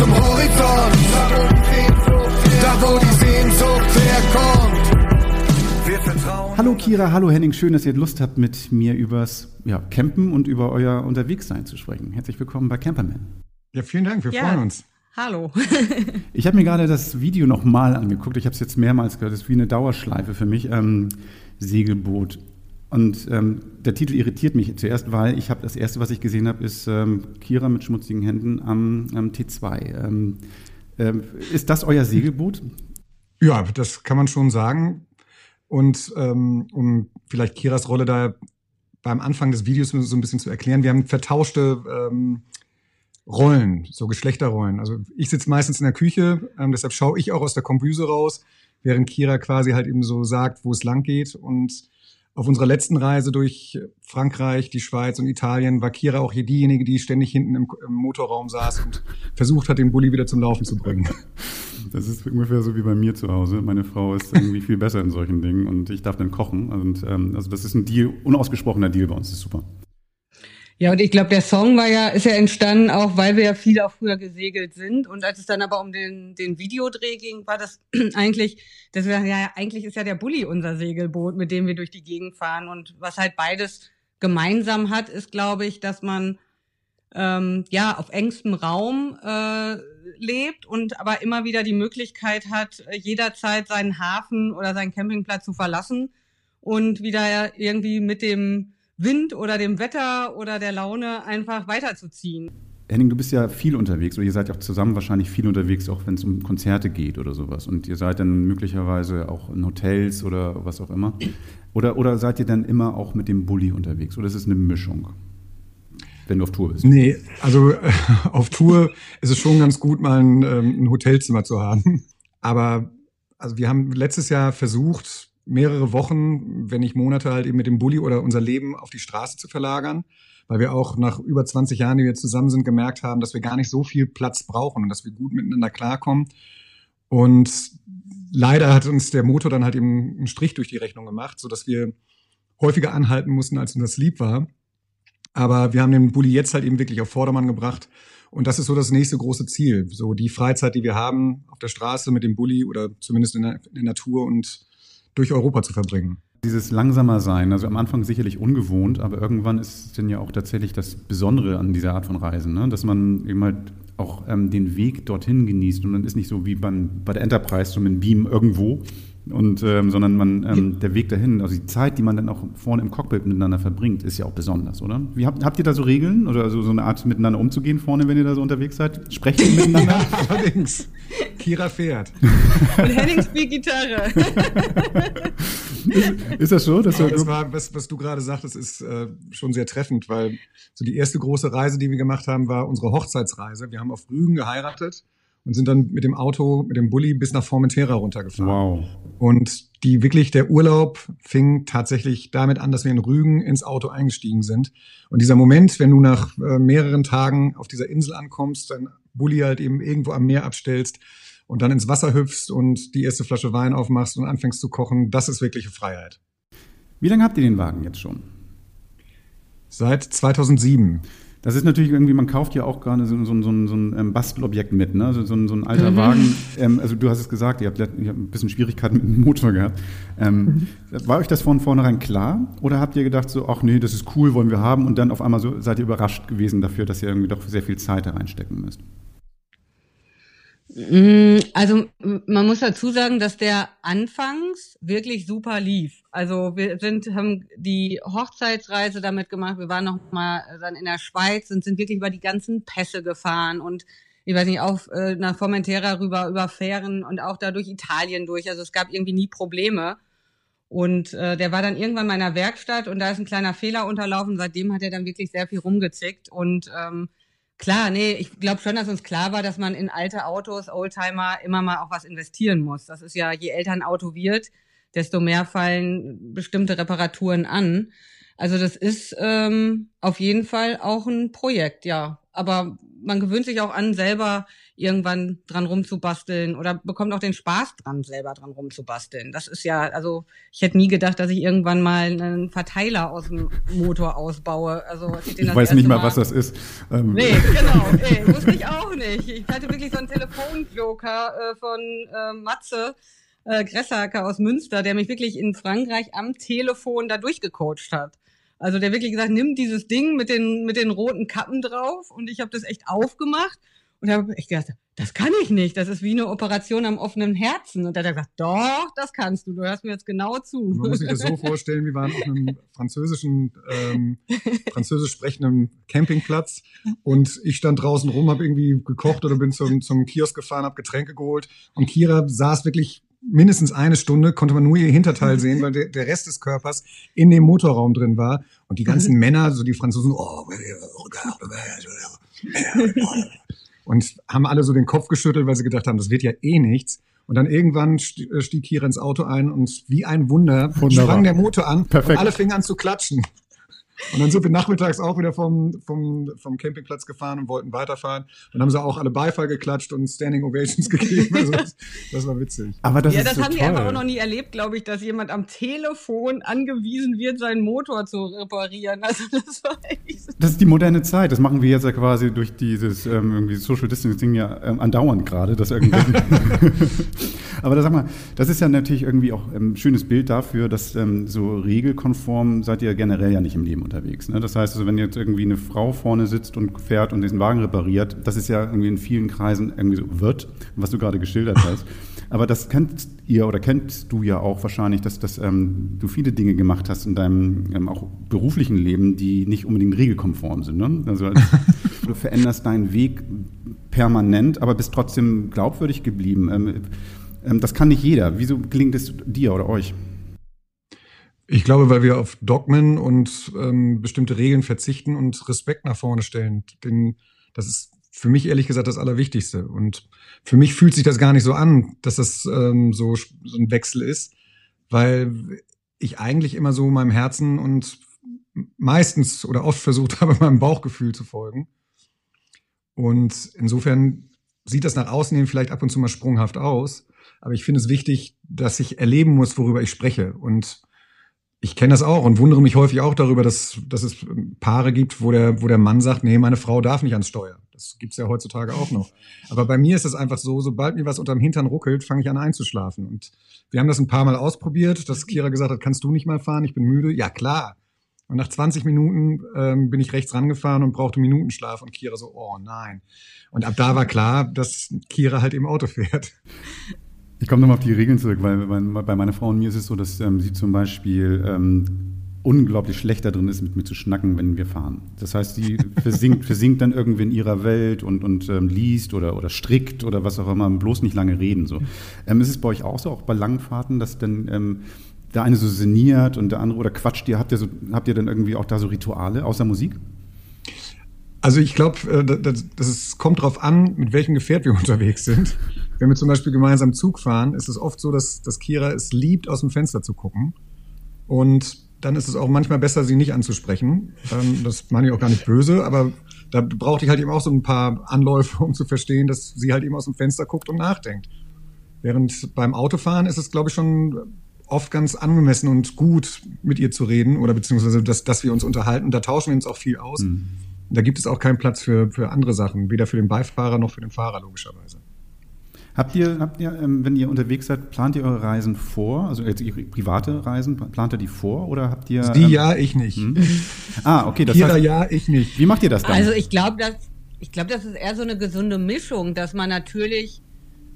D: zum Horizont da wo die Sehnsucht herkommt.
B: Hallo Kira, hallo Henning, schön, dass ihr Lust habt, mit mir übers ja, Campen und über euer Unterwegssein zu sprechen. Herzlich willkommen bei Camperman.
E: Ja, vielen Dank, wir ja. freuen uns.
F: Hallo. (laughs)
B: ich habe mir gerade das Video nochmal angeguckt. Ich habe es jetzt mehrmals gehört. Das ist wie eine Dauerschleife für mich. Ähm, Segelboot. Und ähm, der Titel irritiert mich zuerst, weil ich habe das erste, was ich gesehen habe, ist ähm, Kira mit schmutzigen Händen am, am T2. Ähm, ähm, ist das euer Segelboot?
E: Ja, das kann man schon sagen. Und ähm, um vielleicht Kiras Rolle da beim Anfang des Videos so ein bisschen zu erklären, wir haben vertauschte ähm, Rollen, so Geschlechterrollen. Also ich sitze meistens in der Küche, ähm, deshalb schaue ich auch aus der Kombüse raus, während Kira quasi halt eben so sagt, wo es lang geht. Und auf unserer letzten Reise durch Frankreich, die Schweiz und Italien war Kira auch hier diejenige, die ständig hinten im, im, Motorraum saß und versucht hat, den Bulli wieder zum Laufen zu bringen.
B: Das ist ungefähr so wie bei mir zu Hause. Meine Frau ist irgendwie viel besser in solchen Dingen und ich darf dann kochen. Und ähm, also das ist ein Deal, unausgesprochener Deal bei uns. Das ist super.
F: Ja, und ich glaube, der Song war ja, ist ja entstanden, auch weil wir ja viel auch früher gesegelt sind. Und als es dann aber um den, den Videodreh ging, war das (clears throat) eigentlich, das wäre ja, eigentlich ist ja der Bulli unser Segelboot, mit dem wir durch die Gegend fahren. Und was halt beides gemeinsam hat, ist, glaube ich, dass man ähm, ja auf engstem Raum äh, lebt und aber immer wieder die Möglichkeit hat, jederzeit seinen Hafen oder seinen Campingplatz zu verlassen und wieder irgendwie mit dem Wind oder dem Wetter oder der Laune einfach weiterzuziehen.
B: Henning, du bist ja viel unterwegs oder ihr seid ja auch zusammen wahrscheinlich viel unterwegs, auch wenn es um Konzerte geht oder sowas. Und ihr seid dann möglicherweise auch in Hotels oder was auch immer. Oder, oder seid ihr dann immer auch mit dem Bulli unterwegs? Oder ist es eine Mischung? Wenn du auf Tour bist.
E: Nee, also äh, (laughs) auf Tour ist es schon ganz gut, mal ein, ähm, ein Hotelzimmer zu haben. Aber also wir haben letztes Jahr versucht, mehrere Wochen, wenn nicht Monate halt eben mit dem Bulli oder unser Leben auf die Straße zu verlagern, weil wir auch nach über 20 Jahren, die wir zusammen sind, gemerkt haben, dass wir gar nicht so viel Platz brauchen und dass wir gut miteinander klarkommen. Und leider hat uns der Motor dann halt eben einen Strich durch die Rechnung gemacht, so dass wir häufiger anhalten mussten, als uns das lieb war. Aber wir haben den Bulli jetzt halt eben wirklich auf Vordermann gebracht. Und das ist so das nächste große Ziel. So die Freizeit, die wir haben auf der Straße mit dem Bulli oder zumindest in der, in der Natur und durch Europa zu verbringen.
B: Dieses langsamer sein, also am Anfang sicherlich ungewohnt, aber irgendwann ist es dann ja auch tatsächlich das Besondere an dieser Art von Reisen, ne? dass man eben halt auch ähm, den Weg dorthin genießt und man ist nicht so wie beim, bei der Enterprise, so mit einem Beam irgendwo, und, ähm, sondern man, ähm, der Weg dahin, also die Zeit, die man dann auch vorne im Cockpit miteinander verbringt, ist ja auch besonders, oder? Wie habt, habt ihr da so Regeln oder also so eine Art miteinander umzugehen vorne, wenn ihr da so unterwegs seid? Sprecht ihr miteinander? (laughs)
E: Allerdings. Kira fährt.
F: Und Henning spielt Gitarre.
B: ist, ist, das so?
E: Dass das war, was, was du gerade sagtest, ist äh, schon sehr treffend, weil so die erste große Reise, die wir gemacht haben, war unsere Hochzeitsreise. Wir haben auf Rügen geheiratet und sind dann mit dem Auto, mit dem Bulli bis nach Formentera runtergefahren.
B: Wow.
E: Und die wirklich, der Urlaub fing tatsächlich damit an, dass wir in Rügen ins Auto eingestiegen sind. Und dieser Moment, wenn du nach äh, mehreren Tagen auf dieser Insel ankommst, dein Bulli halt eben irgendwo am Meer abstellst und dann ins Wasser hüpfst und die erste Flasche Wein aufmachst und anfängst zu kochen, das ist wirkliche Freiheit.
B: Wie lange habt ihr den Wagen jetzt schon?
E: Seit 2007.
B: Das ist natürlich irgendwie, man kauft ja auch gerade so, so, so, so ein ähm, Bastelobjekt mit, ne? so, so, ein, so ein alter mhm. Wagen. Ähm, also du hast es gesagt, ihr habt, ihr habt ein bisschen Schwierigkeiten mit dem Motor gehabt. Ähm, mhm. War euch das von vornherein klar? Oder habt ihr gedacht so, ach nee, das ist cool, wollen wir haben und dann auf einmal so seid ihr überrascht gewesen dafür, dass ihr irgendwie doch sehr viel Zeit da reinstecken müsst?
F: Mm, also man muss dazu sagen, dass der anfangs wirklich super lief. Also wir sind haben die Hochzeitsreise damit gemacht. Wir waren noch mal dann in der Schweiz und sind wirklich über die ganzen Pässe gefahren und ich weiß nicht auch äh, nach Formentera rüber über Fähren und auch da durch Italien durch. Also es gab irgendwie nie Probleme. Und äh, der war dann irgendwann in meiner Werkstatt und da ist ein kleiner Fehler unterlaufen. Seitdem hat er dann wirklich sehr viel rumgezickt und ähm, Klar, nee, ich glaube schon, dass uns klar war, dass man in alte Autos, Oldtimer, immer mal auch was investieren muss. Das ist ja, je älter ein Auto wird, desto mehr fallen bestimmte Reparaturen an. Also das ist ähm, auf jeden Fall auch ein Projekt, ja. Aber man gewöhnt sich auch an, selber irgendwann dran rumzubasteln oder bekommt auch den Spaß dran, selber dran rumzubasteln. Das ist ja, also ich hätte nie gedacht, dass ich irgendwann mal einen Verteiler aus dem Motor ausbaue. Also
B: ich, ich weiß nicht mal, mal, was das ist.
F: Ähm. Nee, genau, ey, wusste ich auch nicht. Ich hatte wirklich so einen Telefonjoker äh, von äh, Matze äh, Gressacker aus Münster, der mich wirklich in Frankreich am Telefon da durchgecoacht hat. Also der wirklich gesagt, nimm dieses Ding mit den mit den roten Kappen drauf und ich habe das echt aufgemacht und habe ich gedacht, das kann ich nicht. Das ist wie eine Operation am offenen Herzen. Und da hat er gesagt, doch, das kannst du. Du hörst mir jetzt genau zu.
E: Man muss sich das so vorstellen, wir waren auf einem französischen, ähm, französisch sprechenden Campingplatz und ich stand draußen rum, habe irgendwie gekocht oder bin zum, zum Kiosk gefahren, habe Getränke geholt und Kira saß wirklich mindestens eine Stunde, konnte man nur ihr Hinterteil sehen, weil der, der Rest des Körpers in dem Motorraum drin war. Und die ganzen Männer, so die Franzosen, oh, und haben alle so den Kopf geschüttelt, weil sie gedacht haben, das wird ja eh nichts. Und dann irgendwann äh, stieg Kira ins Auto ein und wie ein Wunder Wunderbar. sprang der Motor an Perfekt. und alle fingen an zu klatschen. Und dann sind wir nachmittags auch wieder vom, vom, vom Campingplatz gefahren und wollten weiterfahren. Dann haben sie auch alle Beifall geklatscht und Standing Ovations (laughs) gegeben. Also das, das war witzig.
F: Aber das ja, das so haben toll. die einfach auch noch nie erlebt, glaube ich, dass jemand am Telefon angewiesen wird, seinen Motor zu reparieren. Also das war
B: echt so. Das ist die moderne Zeit. Das machen wir jetzt ja quasi durch dieses ähm, irgendwie Social Distancing ja ähm, andauernd gerade, dass irgendwie. (laughs) (laughs) Aber da sag mal, das ist ja natürlich irgendwie auch ein schönes Bild dafür, dass ähm, so regelkonform seid ihr generell ja nicht im Leben unterwegs. Ne? Das heißt, also, wenn jetzt irgendwie eine Frau vorne sitzt und fährt und diesen Wagen repariert, das ist ja irgendwie in vielen Kreisen irgendwie so wird, was du gerade geschildert (laughs) hast. Aber das kennt ihr oder kennst du ja auch wahrscheinlich, dass, dass ähm, du viele Dinge gemacht hast in deinem ähm, auch beruflichen Leben, die nicht unbedingt regelkonform sind. Ne? Also (laughs) du veränderst deinen Weg permanent, aber bist trotzdem glaubwürdig geblieben. Ähm, ähm, das kann nicht jeder. Wieso gelingt es dir oder euch?
E: Ich glaube, weil wir auf Dogmen und ähm, bestimmte Regeln verzichten und Respekt nach vorne stellen. Denn das ist für mich ehrlich gesagt das Allerwichtigste. Und für mich fühlt sich das gar nicht so an, dass das ähm, so, so ein Wechsel ist, weil ich eigentlich immer so meinem Herzen und meistens oder oft versucht (laughs) habe, meinem Bauchgefühl zu folgen. Und insofern sieht das nach außen hin vielleicht ab und zu mal sprunghaft aus. Aber ich finde es wichtig, dass ich erleben muss, worüber ich spreche. Und ich kenne das auch und wundere mich häufig auch darüber, dass, dass es Paare gibt, wo der, wo der Mann sagt, nee, meine Frau darf nicht ans Steuer. Das gibt's ja heutzutage auch noch. Aber bei mir ist es einfach so, sobald mir was unterm Hintern ruckelt, fange ich an einzuschlafen. Und wir haben das ein paar Mal ausprobiert, dass Kira gesagt hat, kannst du nicht mal fahren, ich bin müde. Ja, klar. Und nach 20 Minuten ähm, bin ich rechts rangefahren und brauchte Minutenschlaf und Kira so, oh nein. Und ab da war klar, dass Kira halt im Auto fährt.
B: Ich komme nochmal auf die Regeln zurück, weil bei meiner Frau und mir ist es so, dass ähm, sie zum Beispiel ähm, unglaublich schlecht da drin ist, mit mir zu schnacken, wenn wir fahren. Das heißt, sie (laughs) versinkt, versinkt dann irgendwie in ihrer Welt und, und ähm, liest oder, oder strickt oder was auch immer, bloß nicht lange reden. So. Ähm, ist es bei euch auch so, auch bei langen Fahrten, dass dann ähm, der eine so sinniert und der andere oder quatscht ihr? Habt ihr, so, habt ihr dann irgendwie auch da so Rituale außer Musik?
E: Also ich glaube, äh, das, das kommt darauf an, mit welchem Gefährt wir (laughs) unterwegs sind. Wenn wir zum Beispiel gemeinsam Zug fahren, ist es oft so, dass, dass Kira es liebt, aus dem Fenster zu gucken. Und dann ist es auch manchmal besser, sie nicht anzusprechen. Ähm, das meine ich auch gar nicht böse, aber da brauchte ich halt eben auch so ein paar Anläufe, um zu verstehen, dass sie halt eben aus dem Fenster guckt und nachdenkt. Während beim Autofahren ist es, glaube ich, schon oft ganz angemessen und gut, mit ihr zu reden oder beziehungsweise, dass, dass wir uns unterhalten. Da tauschen wir uns auch viel aus. Mhm. Da gibt es auch keinen Platz für, für andere Sachen, weder für den Beifahrer noch für den Fahrer, logischerweise.
B: Habt ihr, habt ihr ähm, wenn ihr unterwegs seid, plant ihr eure Reisen vor? Also jetzt ihre private Reisen, plant ihr die vor oder habt ihr.
E: Die ähm, ja, ich nicht. Hm?
B: Ah, okay.
E: Das Jeder heißt, ja, ich nicht.
B: Wie macht ihr das dann?
F: Also ich glaube, dass ich glaube, das ist eher so eine gesunde Mischung, dass man natürlich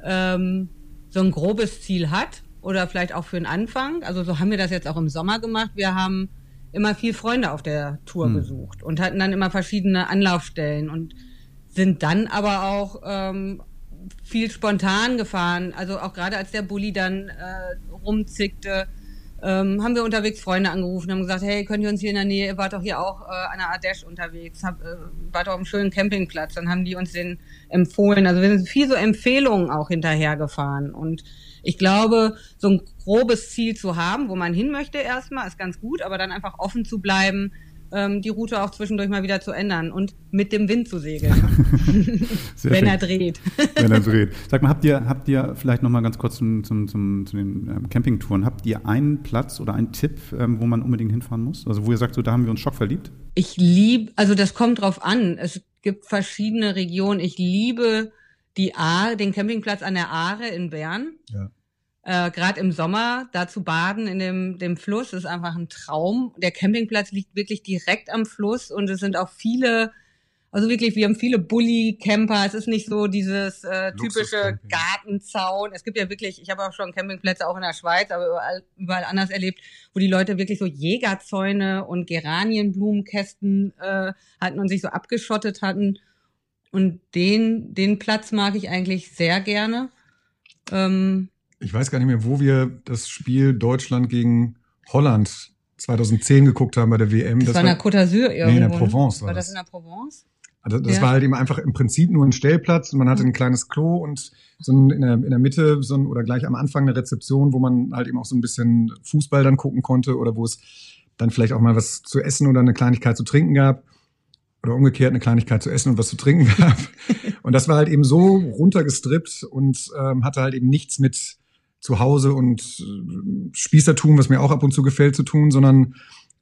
F: ähm, so ein grobes Ziel hat oder vielleicht auch für den Anfang. Also so haben wir das jetzt auch im Sommer gemacht. Wir haben immer viel Freunde auf der Tour hm. besucht und hatten dann immer verschiedene Anlaufstellen und sind dann aber auch ähm, viel spontan gefahren. Also auch gerade als der Bulli dann äh, rumzickte, ähm, haben wir unterwegs Freunde angerufen, haben gesagt, hey, könnt ihr uns hier in der Nähe, ihr wart doch hier auch äh, an der Ardèche unterwegs, hab, äh, wart doch auf einem schönen Campingplatz. Dann haben die uns den empfohlen. Also wir sind viel so Empfehlungen auch hinterhergefahren. Und ich glaube, so ein grobes Ziel zu haben, wo man hin möchte erstmal, ist ganz gut, aber dann einfach offen zu bleiben, ähm, die Route auch zwischendurch mal wieder zu ändern und mit dem Wind zu segeln. (laughs) wenn er dreht. (laughs)
B: wenn er dreht. Sag mal, habt ihr, habt ihr vielleicht noch mal ganz kurz zum, zum, zum, zu den ähm, Campingtouren, habt ihr einen Platz oder einen Tipp, ähm, wo man unbedingt hinfahren muss? Also wo ihr sagt, so da haben wir uns Schock verliebt?
F: Ich liebe, also das kommt drauf an. Es gibt verschiedene Regionen. Ich liebe die Aare, den Campingplatz an der Aare in Bern. Ja. Äh, Gerade im Sommer, da zu baden in dem, dem Fluss, ist einfach ein Traum. Der Campingplatz liegt wirklich direkt am Fluss und es sind auch viele, also wirklich, wir haben viele Bully-Camper. Es ist nicht so dieses äh, typische Gartenzaun. Es gibt ja wirklich, ich habe auch schon Campingplätze auch in der Schweiz, aber überall, überall anders erlebt, wo die Leute wirklich so Jägerzäune und Geranienblumenkästen äh, hatten und sich so abgeschottet hatten. Und den, den Platz mag ich eigentlich sehr gerne. Ähm,
E: ich weiß gar nicht mehr, wo wir das Spiel Deutschland gegen Holland 2010 geguckt haben bei der WM.
F: Das, das war in der Côte d'Azur irgendwo.
E: Nee, in der Provence
F: war, war das. das in der Provence?
E: Also das ja. war halt eben einfach im Prinzip nur ein Stellplatz und man hatte ein kleines Klo und so ein, in, der, in der Mitte so ein, oder gleich am Anfang eine Rezeption, wo man halt eben auch so ein bisschen Fußball dann gucken konnte oder wo es dann vielleicht auch mal was zu essen oder eine Kleinigkeit zu trinken gab oder umgekehrt eine Kleinigkeit zu essen und was zu trinken (laughs) gab. und das war halt eben so runtergestrippt und ähm, hatte halt eben nichts mit zu Hause und äh, Spießertum, was mir auch ab und zu gefällt, zu tun, sondern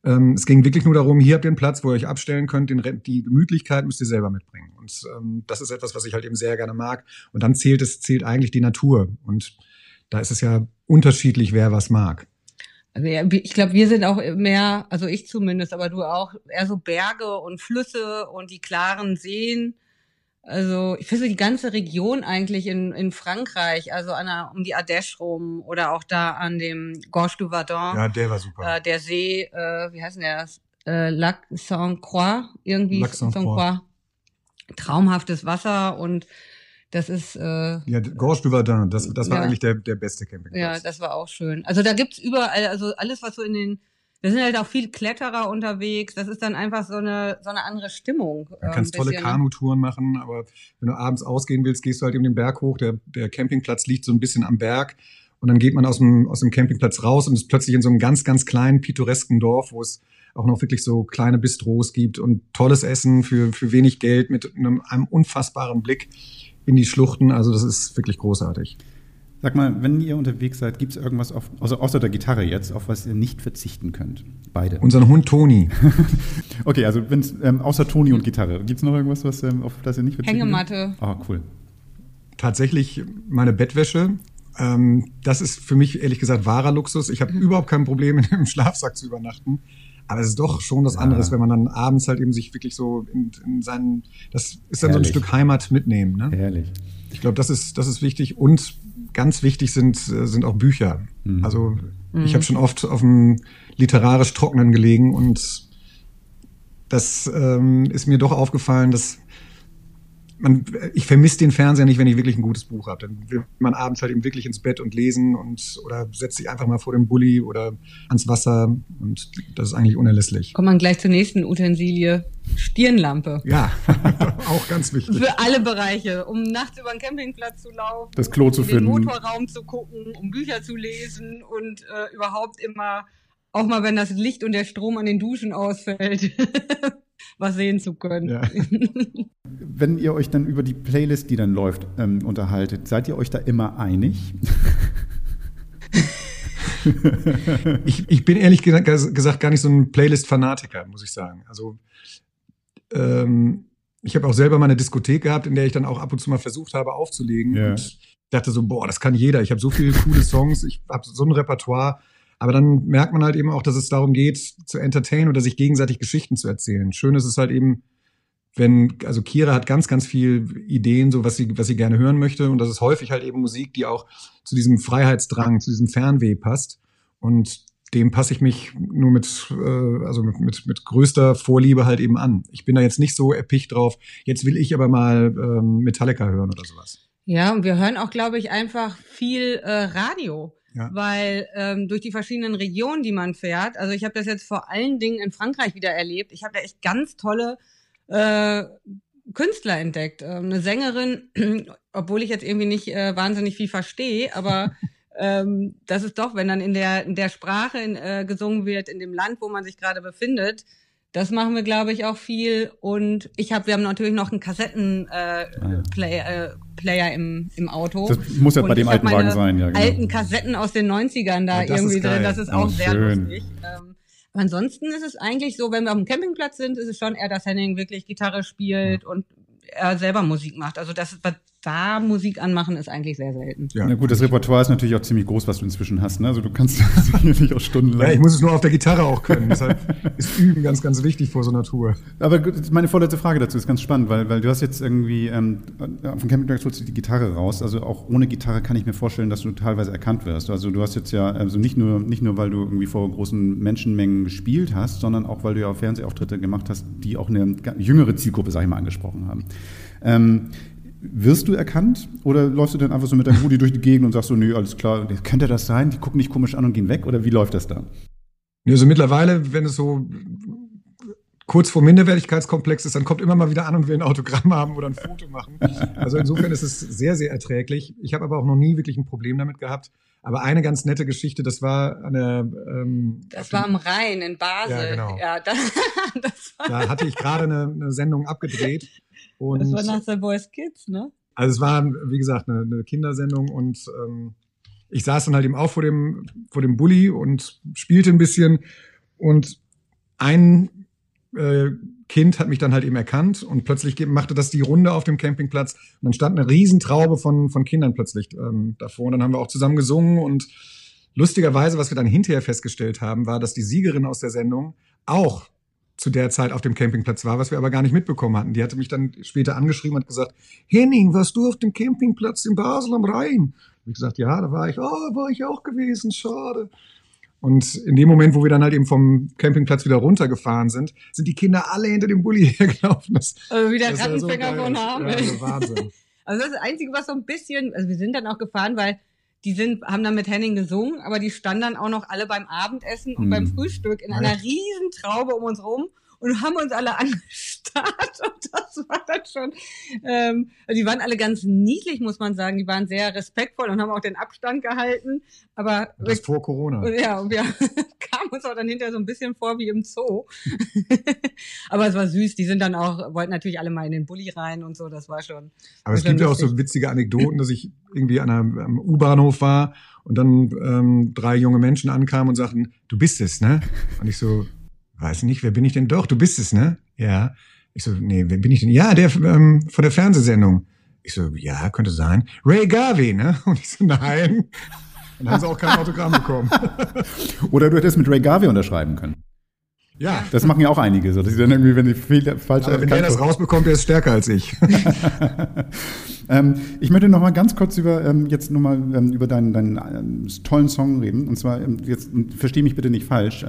E: ähm, es ging wirklich nur darum, hier habt ihr einen Platz, wo ihr euch abstellen könnt, den, die Gemütlichkeit müsst ihr selber mitbringen. Und ähm, das ist etwas, was ich halt eben sehr gerne mag. Und dann zählt es, zählt eigentlich die Natur. Und da ist es ja unterschiedlich, wer was mag.
F: Also ich glaube, wir sind auch mehr, also ich zumindest, aber du auch, eher so Berge und Flüsse und die klaren Seen. Also ich finde die ganze Region eigentlich in, in Frankreich, also an der, um die Ardèche rum oder auch da an dem Gorge du Verdun.
E: Ja, der war super.
F: Äh, der See, äh, wie heißt denn der? Äh, Lac Saint-Croix, irgendwie
E: Lac Saint-Croix.
F: Traumhaftes Wasser und das ist äh,
E: ja Gorge du Verdun, das, das war ja. eigentlich der, der beste Campingplatz.
F: Ja, das war auch schön. Also da gibt's überall, also alles, was so in den da sind halt auch viel Kletterer unterwegs. Das ist dann einfach so eine, so eine andere Stimmung.
E: Du kannst tolle Kanutouren machen, aber wenn du abends ausgehen willst, gehst du halt eben den Berg hoch. Der, der Campingplatz liegt so ein bisschen am Berg. Und dann geht man aus dem, aus dem Campingplatz raus und ist plötzlich in so einem ganz, ganz kleinen, pittoresken Dorf, wo es auch noch wirklich so kleine Bistros gibt und tolles Essen für, für wenig Geld mit einem, einem unfassbaren Blick in die Schluchten. Also das ist wirklich großartig.
B: Sag mal, wenn ihr unterwegs seid, gibt es irgendwas, auf, also außer der Gitarre jetzt, auf was ihr nicht verzichten könnt? Beide.
E: Unseren Hund Toni. (laughs)
B: okay, also wenn's, ähm, außer Toni und Gitarre, gibt es noch irgendwas, was, ähm, auf das ihr nicht verzichten
F: Hängematte.
B: Ah, oh, cool.
E: Tatsächlich meine Bettwäsche. Ähm, das ist für mich ehrlich gesagt wahrer Luxus. Ich habe mhm. überhaupt kein Problem, im Schlafsack zu übernachten. Aber es ist doch schon was anderes, ja. wenn man dann abends halt eben sich wirklich so in, in seinen, das ist dann Herrlich. so ein Stück Heimat mitnehmen. Ne?
B: Herrlich.
E: Ich glaube, das ist, das ist wichtig und ganz wichtig sind, äh, sind auch Bücher. Mhm. Also mhm. ich habe schon oft auf dem literarisch Trockenen gelegen und das ähm, ist mir doch aufgefallen, dass man, ich vermisse den Fernseher nicht, wenn ich wirklich ein gutes Buch habe. Dann will man abends halt eben wirklich ins Bett und lesen und oder setzt sich einfach mal vor den Bulli oder ans Wasser und das ist eigentlich unerlässlich.
F: Kommt man gleich zur nächsten Utensilie. Stirnlampe.
E: Ja, (laughs) auch ganz wichtig.
F: Für alle Bereiche, um nachts über den Campingplatz zu laufen,
B: das Klo zu
F: um
B: finden,
F: den Motorraum zu gucken, um Bücher zu lesen und äh, überhaupt immer, auch mal wenn das Licht und der Strom an den Duschen ausfällt, (laughs) was sehen zu können. Ja. (laughs)
B: Wenn ihr euch dann über die Playlist, die dann läuft, ähm, unterhaltet, seid ihr euch da immer einig? (laughs)
E: ich, ich bin ehrlich gesagt gar nicht so ein Playlist-Fanatiker, muss ich sagen. Also ähm, ich habe auch selber mal eine Diskothek gehabt, in der ich dann auch ab und zu mal versucht habe aufzulegen. Yeah. Und dachte so, boah, das kann jeder. Ich habe so viele coole Songs, ich habe so ein Repertoire. Aber dann merkt man halt eben auch, dass es darum geht, zu entertainen oder sich gegenseitig Geschichten zu erzählen. Schön ist es halt eben, wenn, also Kira hat ganz, ganz viel Ideen, so was sie, was sie gerne hören möchte. Und das ist häufig halt eben Musik, die auch zu diesem Freiheitsdrang, zu diesem Fernweh passt. Und dem passe ich mich nur mit, äh, also mit, mit, mit größter Vorliebe halt eben an. Ich bin da jetzt nicht so erpicht drauf, jetzt will ich aber mal ähm, Metallica hören oder sowas.
F: Ja, und wir hören auch, glaube ich, einfach viel äh, Radio. Ja. Weil ähm, durch die verschiedenen Regionen, die man fährt, also ich habe das jetzt vor allen Dingen in Frankreich wieder erlebt. Ich habe da echt ganz tolle äh, Künstler entdeckt. Ähm, eine Sängerin, (clears throat) obwohl ich jetzt irgendwie nicht äh, wahnsinnig viel verstehe, aber (laughs) ähm, das ist doch, wenn dann in der, in der Sprache in, äh, gesungen wird, in dem Land, wo man sich gerade befindet, das machen wir, glaube ich, auch viel. Und ich habe, wir haben natürlich noch einen Kassettenplayer äh, ah, äh, im, im Auto.
B: Das muss ja bei dem alten Wagen sein, ja.
F: Genau. Alten Kassetten aus den 90ern da ja, irgendwie drin. Das ist auch oh, sehr schön. lustig. Ähm, ansonsten ist es eigentlich so, wenn wir auf dem Campingplatz sind, ist es schon eher, dass Henning wirklich Gitarre spielt ja. und er selber Musik macht. Also das ist, da Musik anmachen ist eigentlich sehr selten.
B: Ja, Na gut, das Repertoire ist natürlich auch ziemlich groß, was du inzwischen hast. Ne? Also du kannst (laughs) sicherlich auch stundenlang.
E: Ja, ich muss es nur auf der Gitarre auch können. Deshalb ist Üben ganz, ganz wichtig vor so einer Tour.
B: Aber meine vorletzte Frage dazu ist ganz spannend, weil, weil du hast jetzt irgendwie ähm, auf dem Campingplatz holst du die Gitarre raus. Also auch ohne Gitarre kann ich mir vorstellen, dass du teilweise erkannt wirst. Also du hast jetzt ja, also nicht nur, nicht nur, weil du irgendwie vor großen Menschenmengen gespielt hast, sondern auch, weil du ja auch Fernsehauftritte gemacht hast, die auch eine jüngere Zielgruppe, sag ich mal, angesprochen haben. Ähm, wirst du erkannt oder läufst du dann einfach so mit deinem Rudi durch die Gegend und sagst so, nö, alles klar, könnte das sein? Die gucken dich komisch an und gehen weg oder wie läuft das da?
E: Also mittlerweile, wenn es so kurz vor Minderwertigkeitskomplex ist, dann kommt immer mal wieder an und will ein Autogramm haben oder ein Foto machen. Also insofern ist es sehr, sehr erträglich. Ich habe aber auch noch nie wirklich ein Problem damit gehabt. Aber eine ganz nette Geschichte, das war eine. Ähm,
F: das war am Rhein in Basel.
E: Ja, genau.
F: Ja, (laughs)
E: das, das da hatte ich gerade eine, eine Sendung abgedreht und
F: das war nach The Voice Kids, ne?
E: Also es war, wie gesagt, eine, eine Kindersendung und ähm, ich saß dann halt eben auch vor dem, vor dem Bulli und spielte ein bisschen und ein äh, Kind hat mich dann halt eben erkannt und plötzlich machte das die Runde auf dem Campingplatz und dann stand eine Riesentraube von, von Kindern plötzlich ähm, davor und dann haben wir auch zusammen gesungen und lustigerweise, was wir dann hinterher festgestellt haben, war, dass die Siegerin aus der Sendung auch zu der Zeit auf dem Campingplatz war, was wir aber gar nicht mitbekommen hatten. Die hatte mich dann später angeschrieben und gesagt, Henning, warst du auf dem Campingplatz in Basel am Rhein? Hab ich gesagt, ja, da war ich. Oh, war ich auch gewesen, schade. Und in dem Moment, wo wir dann halt eben vom Campingplatz wieder runtergefahren sind, sind die Kinder alle hinter dem Bulli (laughs) hergelaufen. Das,
F: also wie der Rattenfänger so von haben. Ja, also Wahnsinn. Also das ist das Einzige, was so ein bisschen, also wir sind dann auch gefahren, weil die sind, haben dann mit Henning gesungen, aber die standen dann auch noch alle beim Abendessen und mhm. beim Frühstück in einer riesen Traube um uns rum und haben uns alle angeschaut Start (laughs) und das war dann schon, ähm, also die waren alle ganz niedlich, muss man sagen. Die waren sehr respektvoll und haben auch den Abstand gehalten. Aber
E: das vor Corona.
F: Ja, und wir (laughs) kamen uns auch dann hinterher so ein bisschen vor wie im Zoo. (laughs) aber es war süß. Die sind dann auch, wollten natürlich alle mal in den Bulli rein und so. Das war schon.
E: Aber es gibt ja auch so witzige Anekdoten, dass ich irgendwie an einem U-Bahnhof war und dann ähm, drei junge Menschen ankamen und sagten, du bist es, ne? Und ich so, weiß nicht, wer bin ich denn? Doch, du bist es, ne? Ja. Ich so, nee, wer bin ich denn? Ja, der ähm, von der Fernsehsendung. Ich so, ja, könnte sein. Ray Garvey, ne? (laughs) Und ich so, nein. Dann haben sie auch kein Autogramm bekommen. (laughs)
B: Oder du hättest mit Ray Garvey unterschreiben können.
E: Ja.
B: Das machen ja auch einige so, dass sie dann irgendwie, wenn die viel falsch
E: Aber wenn der das rausbekommt, der ist stärker als ich. (laughs)
B: ähm, ich möchte noch mal ganz kurz über ähm, jetzt noch mal ähm, über deinen, deinen ähm, tollen Song reden. Und zwar ähm, jetzt verstehe mich bitte nicht falsch.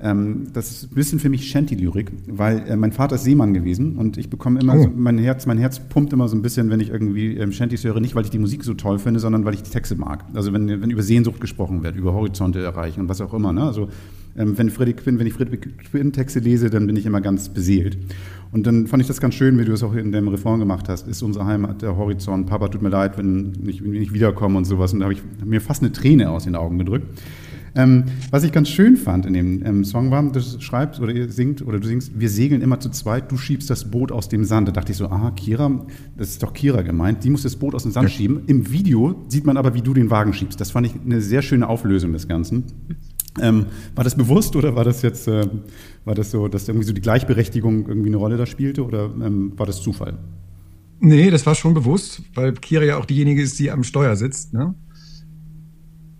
B: Ähm, das ist ein bisschen für mich Shanty-Lyrik, weil äh, mein Vater ist Seemann gewesen und ich bekomme immer, oh. so, mein Herz, mein Herz pumpt immer so ein bisschen, wenn ich irgendwie ähm, Shantys höre, nicht weil ich die Musik so toll finde, sondern weil ich die Texte mag. Also wenn, wenn über Sehnsucht gesprochen wird, über Horizonte erreichen und was auch immer. Ne? Also ähm, wenn, Freddy Quinn, wenn ich Friedrich Quinn Texte lese, dann bin ich immer ganz beseelt. Und dann fand ich das ganz schön, wie du es auch in dem Reform gemacht hast. Ist unsere Heimat der Horizont? Papa, tut mir leid, wenn ich, wenn ich wiederkomme und sowas. Und da habe ich mir fast eine Träne aus den Augen gedrückt. Ähm, was ich ganz schön fand in dem ähm, Song war, du schreibst oder ihr singt oder du singst, wir segeln immer zu zweit, du schiebst das Boot aus dem Sand. Da dachte ich so, aha, Kira, das ist doch Kira gemeint, die muss das Boot aus dem Sand ja. schieben. Im Video sieht man aber, wie du den Wagen schiebst. Das fand ich eine sehr schöne Auflösung des Ganzen. Ähm, war das bewusst oder war das jetzt, äh, war das so, dass irgendwie so die Gleichberechtigung irgendwie eine Rolle da spielte oder ähm, war das Zufall?
E: Nee, das war schon bewusst, weil Kira ja auch diejenige ist, die am Steuer sitzt. Ne?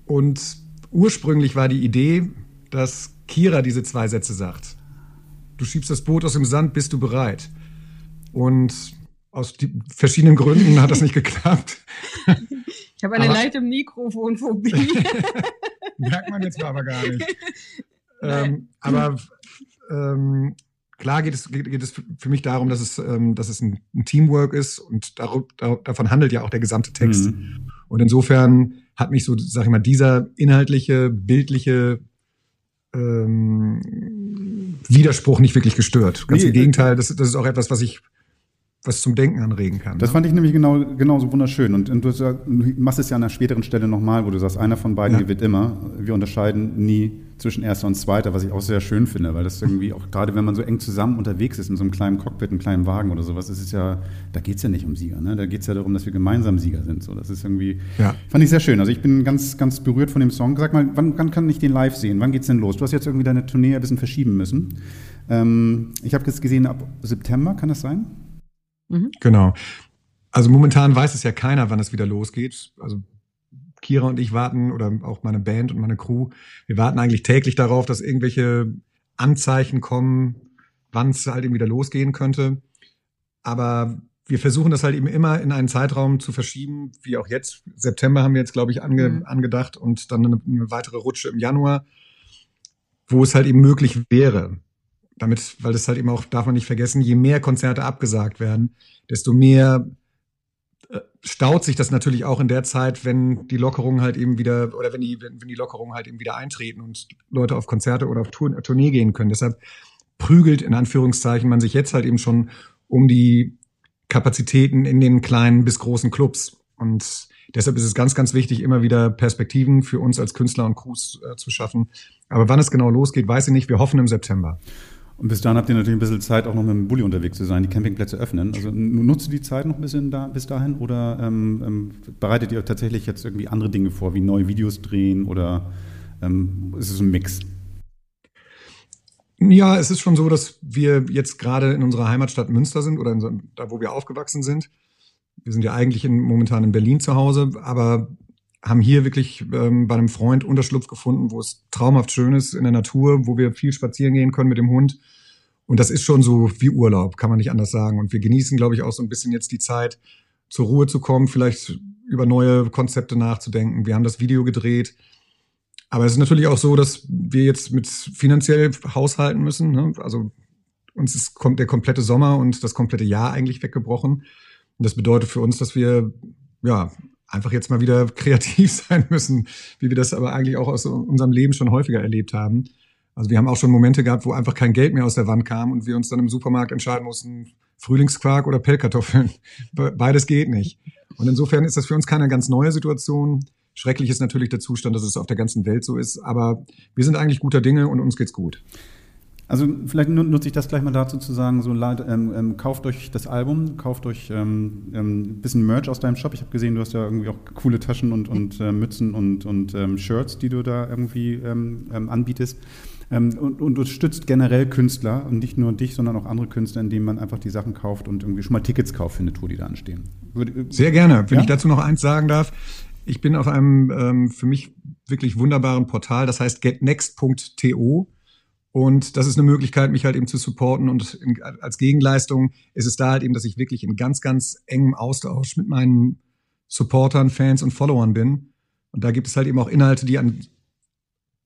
E: Und ursprünglich war die Idee, dass Kira diese zwei Sätze sagt. Du schiebst das Boot aus dem Sand, bist du bereit? Und aus verschiedenen Gründen hat das nicht geklappt.
F: Ich habe eine aber, leichte Mikrofonphobie. (laughs)
E: merkt man jetzt aber gar nicht. ähm, aber ähm, klar geht es, geht, geht, es für mich darum, dass es, ähm, dass es ein, ein Teamwork ist und dar, dar, davon handelt ja auch der gesamte Text. Mhm. Und insofern hat mich so, sag ich mal, dieser inhaltliche, bildliche ähm, Widerspruch nicht wirklich gestört. Ganz nee, im Gegenteil, das, das ist auch etwas, was ich was zum Denken anregen kann.
B: Das
E: ne?
B: fand ich nämlich genau, genauso wunderschön. Und, und du, machst es ja an einer späteren Stelle nochmal, wo du sagst, einer von beiden ja. gewinnt immer. Wir unterscheiden nie zwischen erster und zweiter, was ich auch sehr schön finde, weil das irgendwie auch, gerade wenn man so eng zusammen unterwegs ist in so einem kleinen Cockpit, einem kleinen Wagen oder sowas, ist es ja, da geht es ja nicht um Sieger. Ne? Da geht es ja darum, dass wir gemeinsam Sieger sind. So, das ist irgendwie, ja. fand ich sehr schön. Also ich bin ganz, ganz berührt von dem Song. Sag mal, wann, wann kann ich den live sehen? Wann geht's denn los? Du hast jetzt irgendwie deine Tournee ein bisschen verschieben müssen. Ähm, ich habe jetzt gesehen, ab September, kann das sein?
E: Mhm. Genau. Also momentan weiß es ja keiner, wann es wieder losgeht. Also Kira und ich warten oder auch meine Band und meine Crew, wir warten eigentlich täglich darauf, dass irgendwelche Anzeichen kommen, wann es halt eben wieder losgehen könnte. Aber wir versuchen das halt eben immer in einen Zeitraum zu verschieben, wie auch jetzt. September haben wir jetzt, glaube ich, ange, mhm. angedacht und dann eine, eine weitere Rutsche im Januar, wo es halt eben möglich wäre damit, weil das halt eben auch, darf man nicht vergessen, je mehr Konzerte abgesagt werden, desto mehr äh, staut sich das natürlich auch in der Zeit, wenn die Lockerungen halt eben wieder, oder wenn die, wenn, wenn die Lockerungen halt eben wieder eintreten und Leute auf Konzerte oder auf Tour, Tournee gehen können. Deshalb prügelt in Anführungszeichen man sich jetzt halt eben schon um die Kapazitäten in den kleinen bis großen Clubs. Und deshalb ist es ganz, ganz wichtig, immer wieder Perspektiven für uns als Künstler und Crews äh, zu schaffen. Aber wann es genau losgeht, weiß ich nicht. Wir hoffen im September.
B: Und bis dahin habt ihr natürlich ein bisschen Zeit, auch noch mit dem Bulli unterwegs zu sein, die Campingplätze öffnen. Also nutzt ihr die Zeit noch ein bisschen da, bis dahin oder ähm, ähm, bereitet ihr tatsächlich jetzt irgendwie andere Dinge vor, wie neue Videos drehen oder ähm, ist es ein Mix?
E: Ja, es ist schon so, dass wir jetzt gerade in unserer Heimatstadt Münster sind oder in, da, wo wir aufgewachsen sind. Wir sind ja eigentlich in, momentan in Berlin zu Hause, aber haben hier wirklich ähm, bei einem Freund Unterschlupf gefunden, wo es traumhaft schön ist in der Natur, wo wir viel spazieren gehen können mit dem Hund. Und das ist schon so wie Urlaub, kann man nicht anders sagen. Und wir genießen, glaube ich, auch so ein bisschen jetzt die Zeit, zur Ruhe zu kommen, vielleicht über neue Konzepte nachzudenken. Wir haben das Video gedreht. Aber es ist natürlich auch so, dass wir jetzt mit finanziell haushalten müssen. Ne? Also uns ist kommt der komplette Sommer und das komplette Jahr eigentlich weggebrochen. Und das bedeutet für uns, dass wir ja einfach jetzt mal wieder (laughs) kreativ sein müssen, wie wir das aber eigentlich auch aus unserem Leben schon häufiger erlebt haben. Also wir haben auch schon Momente gehabt, wo einfach kein Geld mehr aus der Wand kam und wir uns dann im Supermarkt entscheiden mussten, Frühlingsquark oder Pellkartoffeln. (laughs) Beides geht nicht. Und insofern ist das für uns keine ganz neue Situation. Schrecklich ist natürlich der Zustand, dass es auf der ganzen Welt so ist, aber wir sind eigentlich guter Dinge und uns geht's gut.
B: Also vielleicht nutze ich das gleich mal dazu zu sagen, so ähm, ähm, kauft euch das Album, kauft euch ähm, ähm, bisschen Merch aus deinem Shop. Ich habe gesehen, du hast ja irgendwie auch coole Taschen und, und äh, Mützen und, und ähm, Shirts, die du da irgendwie ähm, anbietest. und, und unterstützt generell Künstler und nicht nur dich, sondern auch andere Künstler, indem man einfach die Sachen kauft und irgendwie schon mal Tickets kauft für eine Tour, die da anstehen.
E: Würde, Sehr gerne. Wenn ja? ich dazu noch eins sagen darf, ich bin auf einem für mich wirklich wunderbaren Portal, das heißt getnext.to. Und das ist eine Möglichkeit, mich halt eben zu supporten. Und in, als Gegenleistung ist es da halt eben, dass ich wirklich in ganz, ganz engem Austausch mit meinen Supportern, Fans und Followern bin. Und da gibt es halt eben auch Inhalte, die an,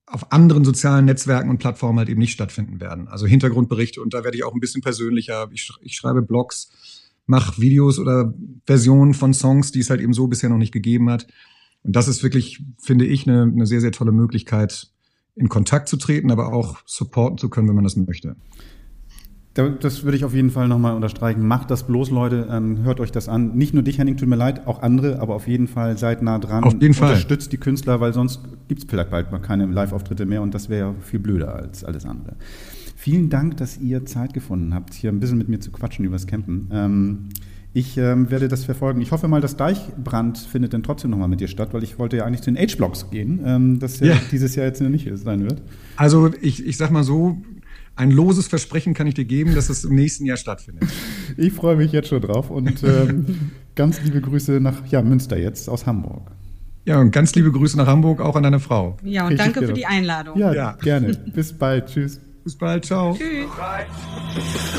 E: auf anderen sozialen Netzwerken und Plattformen halt eben nicht stattfinden werden. Also Hintergrundberichte und da werde ich auch ein bisschen persönlicher. Ich, ich schreibe Blogs, mache Videos oder Versionen von Songs, die es halt eben so bisher noch nicht gegeben hat. Und das ist wirklich, finde ich, eine, eine sehr, sehr tolle Möglichkeit, in Kontakt zu treten, aber auch supporten zu können, wenn man das möchte.
B: Das würde ich auf jeden Fall nochmal unterstreichen. Macht das bloß, Leute. Ähm, hört euch das an. Nicht nur dich, Henning, tut mir leid, auch andere, aber auf jeden Fall seid nah dran.
E: Auf jeden Fall.
B: Unterstützt die Künstler, weil sonst gibt es vielleicht bald mal keine Live-Auftritte mehr und das wäre ja viel blöder als alles andere. Vielen Dank, dass ihr Zeit gefunden habt, hier ein bisschen mit mir zu quatschen über das Campen. Ähm, ich ähm, werde das verfolgen. Ich hoffe mal, das Deichbrand findet dann trotzdem nochmal mit dir statt, weil ich wollte ja eigentlich zu den H-Blocks gehen, ähm, das ja, ja, dieses Jahr jetzt nicht sein wird.
E: Also ich, ich sag mal so, ein loses Versprechen kann ich dir geben, dass es im nächsten Jahr stattfindet. (laughs)
B: Ich freue mich jetzt schon drauf und ähm, ganz liebe Grüße nach ja, Münster jetzt aus Hamburg.
E: Ja, und ganz liebe Grüße nach Hamburg, auch an deine Frau.
F: Ja, und Richtig danke für die Einladung.
B: Ja, ja, gerne. Bis bald. Tschüss.
E: Bis bald. Ciao.
F: Tschüss.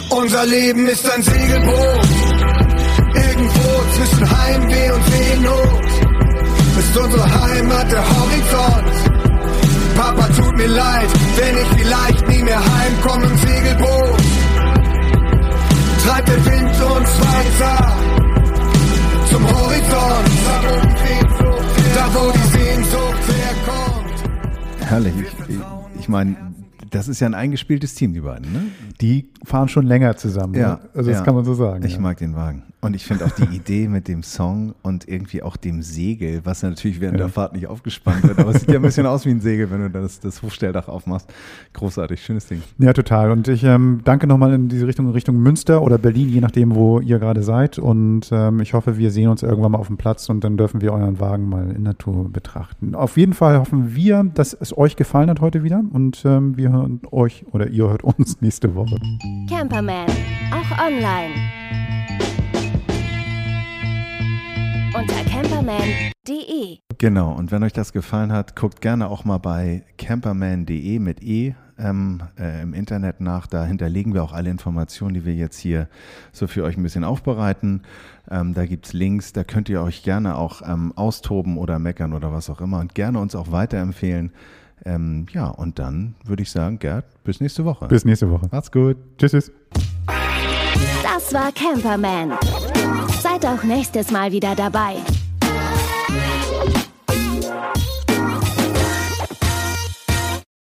D: Unser Leben ist ein Segelboot zwischen Heimweh und Seenot ist unsere Heimat der Horizont. Papa, tut mir leid, wenn ich vielleicht nie mehr heimkomme im Segelboot. Treibt der Wind uns weiter zum Horizont. Da wo die Sehnsucht herkommt.
C: Herrlich. Ich, meine, das ist ja ein eingespieltes Team, die beiden, ne?
B: Die fahren schon länger zusammen. Ja. Ne? Also das ja. kann man so sagen.
C: Ich
B: ja.
C: mag den Wagen. Und ich finde auch die (laughs) Idee mit dem Song und irgendwie auch dem Segel, was natürlich während ja. der Fahrt nicht aufgespannt wird, aber es sieht ja ein bisschen aus wie ein Segel, wenn du das, das Hochstelldach aufmachst. Großartig, schönes Ding.
B: Ja, total. Und ich ähm, danke nochmal in diese Richtung, Richtung Münster oder Berlin, je nachdem, wo ihr gerade seid. Und ähm, ich hoffe, wir sehen uns irgendwann mal auf dem Platz und dann dürfen wir euren Wagen mal in Natur betrachten. Auf jeden Fall hoffen wir, dass es euch gefallen hat heute wieder und ähm, wir hören euch oder ihr hört uns (laughs) nächste Woche.
A: Camperman, auch online unter camperman.de.
C: Genau, und wenn euch das gefallen hat, guckt gerne auch mal bei camperman.de mit E ähm, äh, im Internet nach. Da hinterlegen wir auch alle Informationen, die wir jetzt hier so für euch ein bisschen aufbereiten. Ähm, da gibt es Links, da könnt ihr euch gerne auch ähm, austoben oder meckern oder was auch immer und gerne uns auch weiterempfehlen. Ähm, ja, und dann würde ich sagen, Gerd, bis nächste Woche.
B: Bis nächste Woche.
C: Macht's gut. Tschüss. tschüss.
A: Das war Camperman. Seid auch nächstes Mal wieder dabei.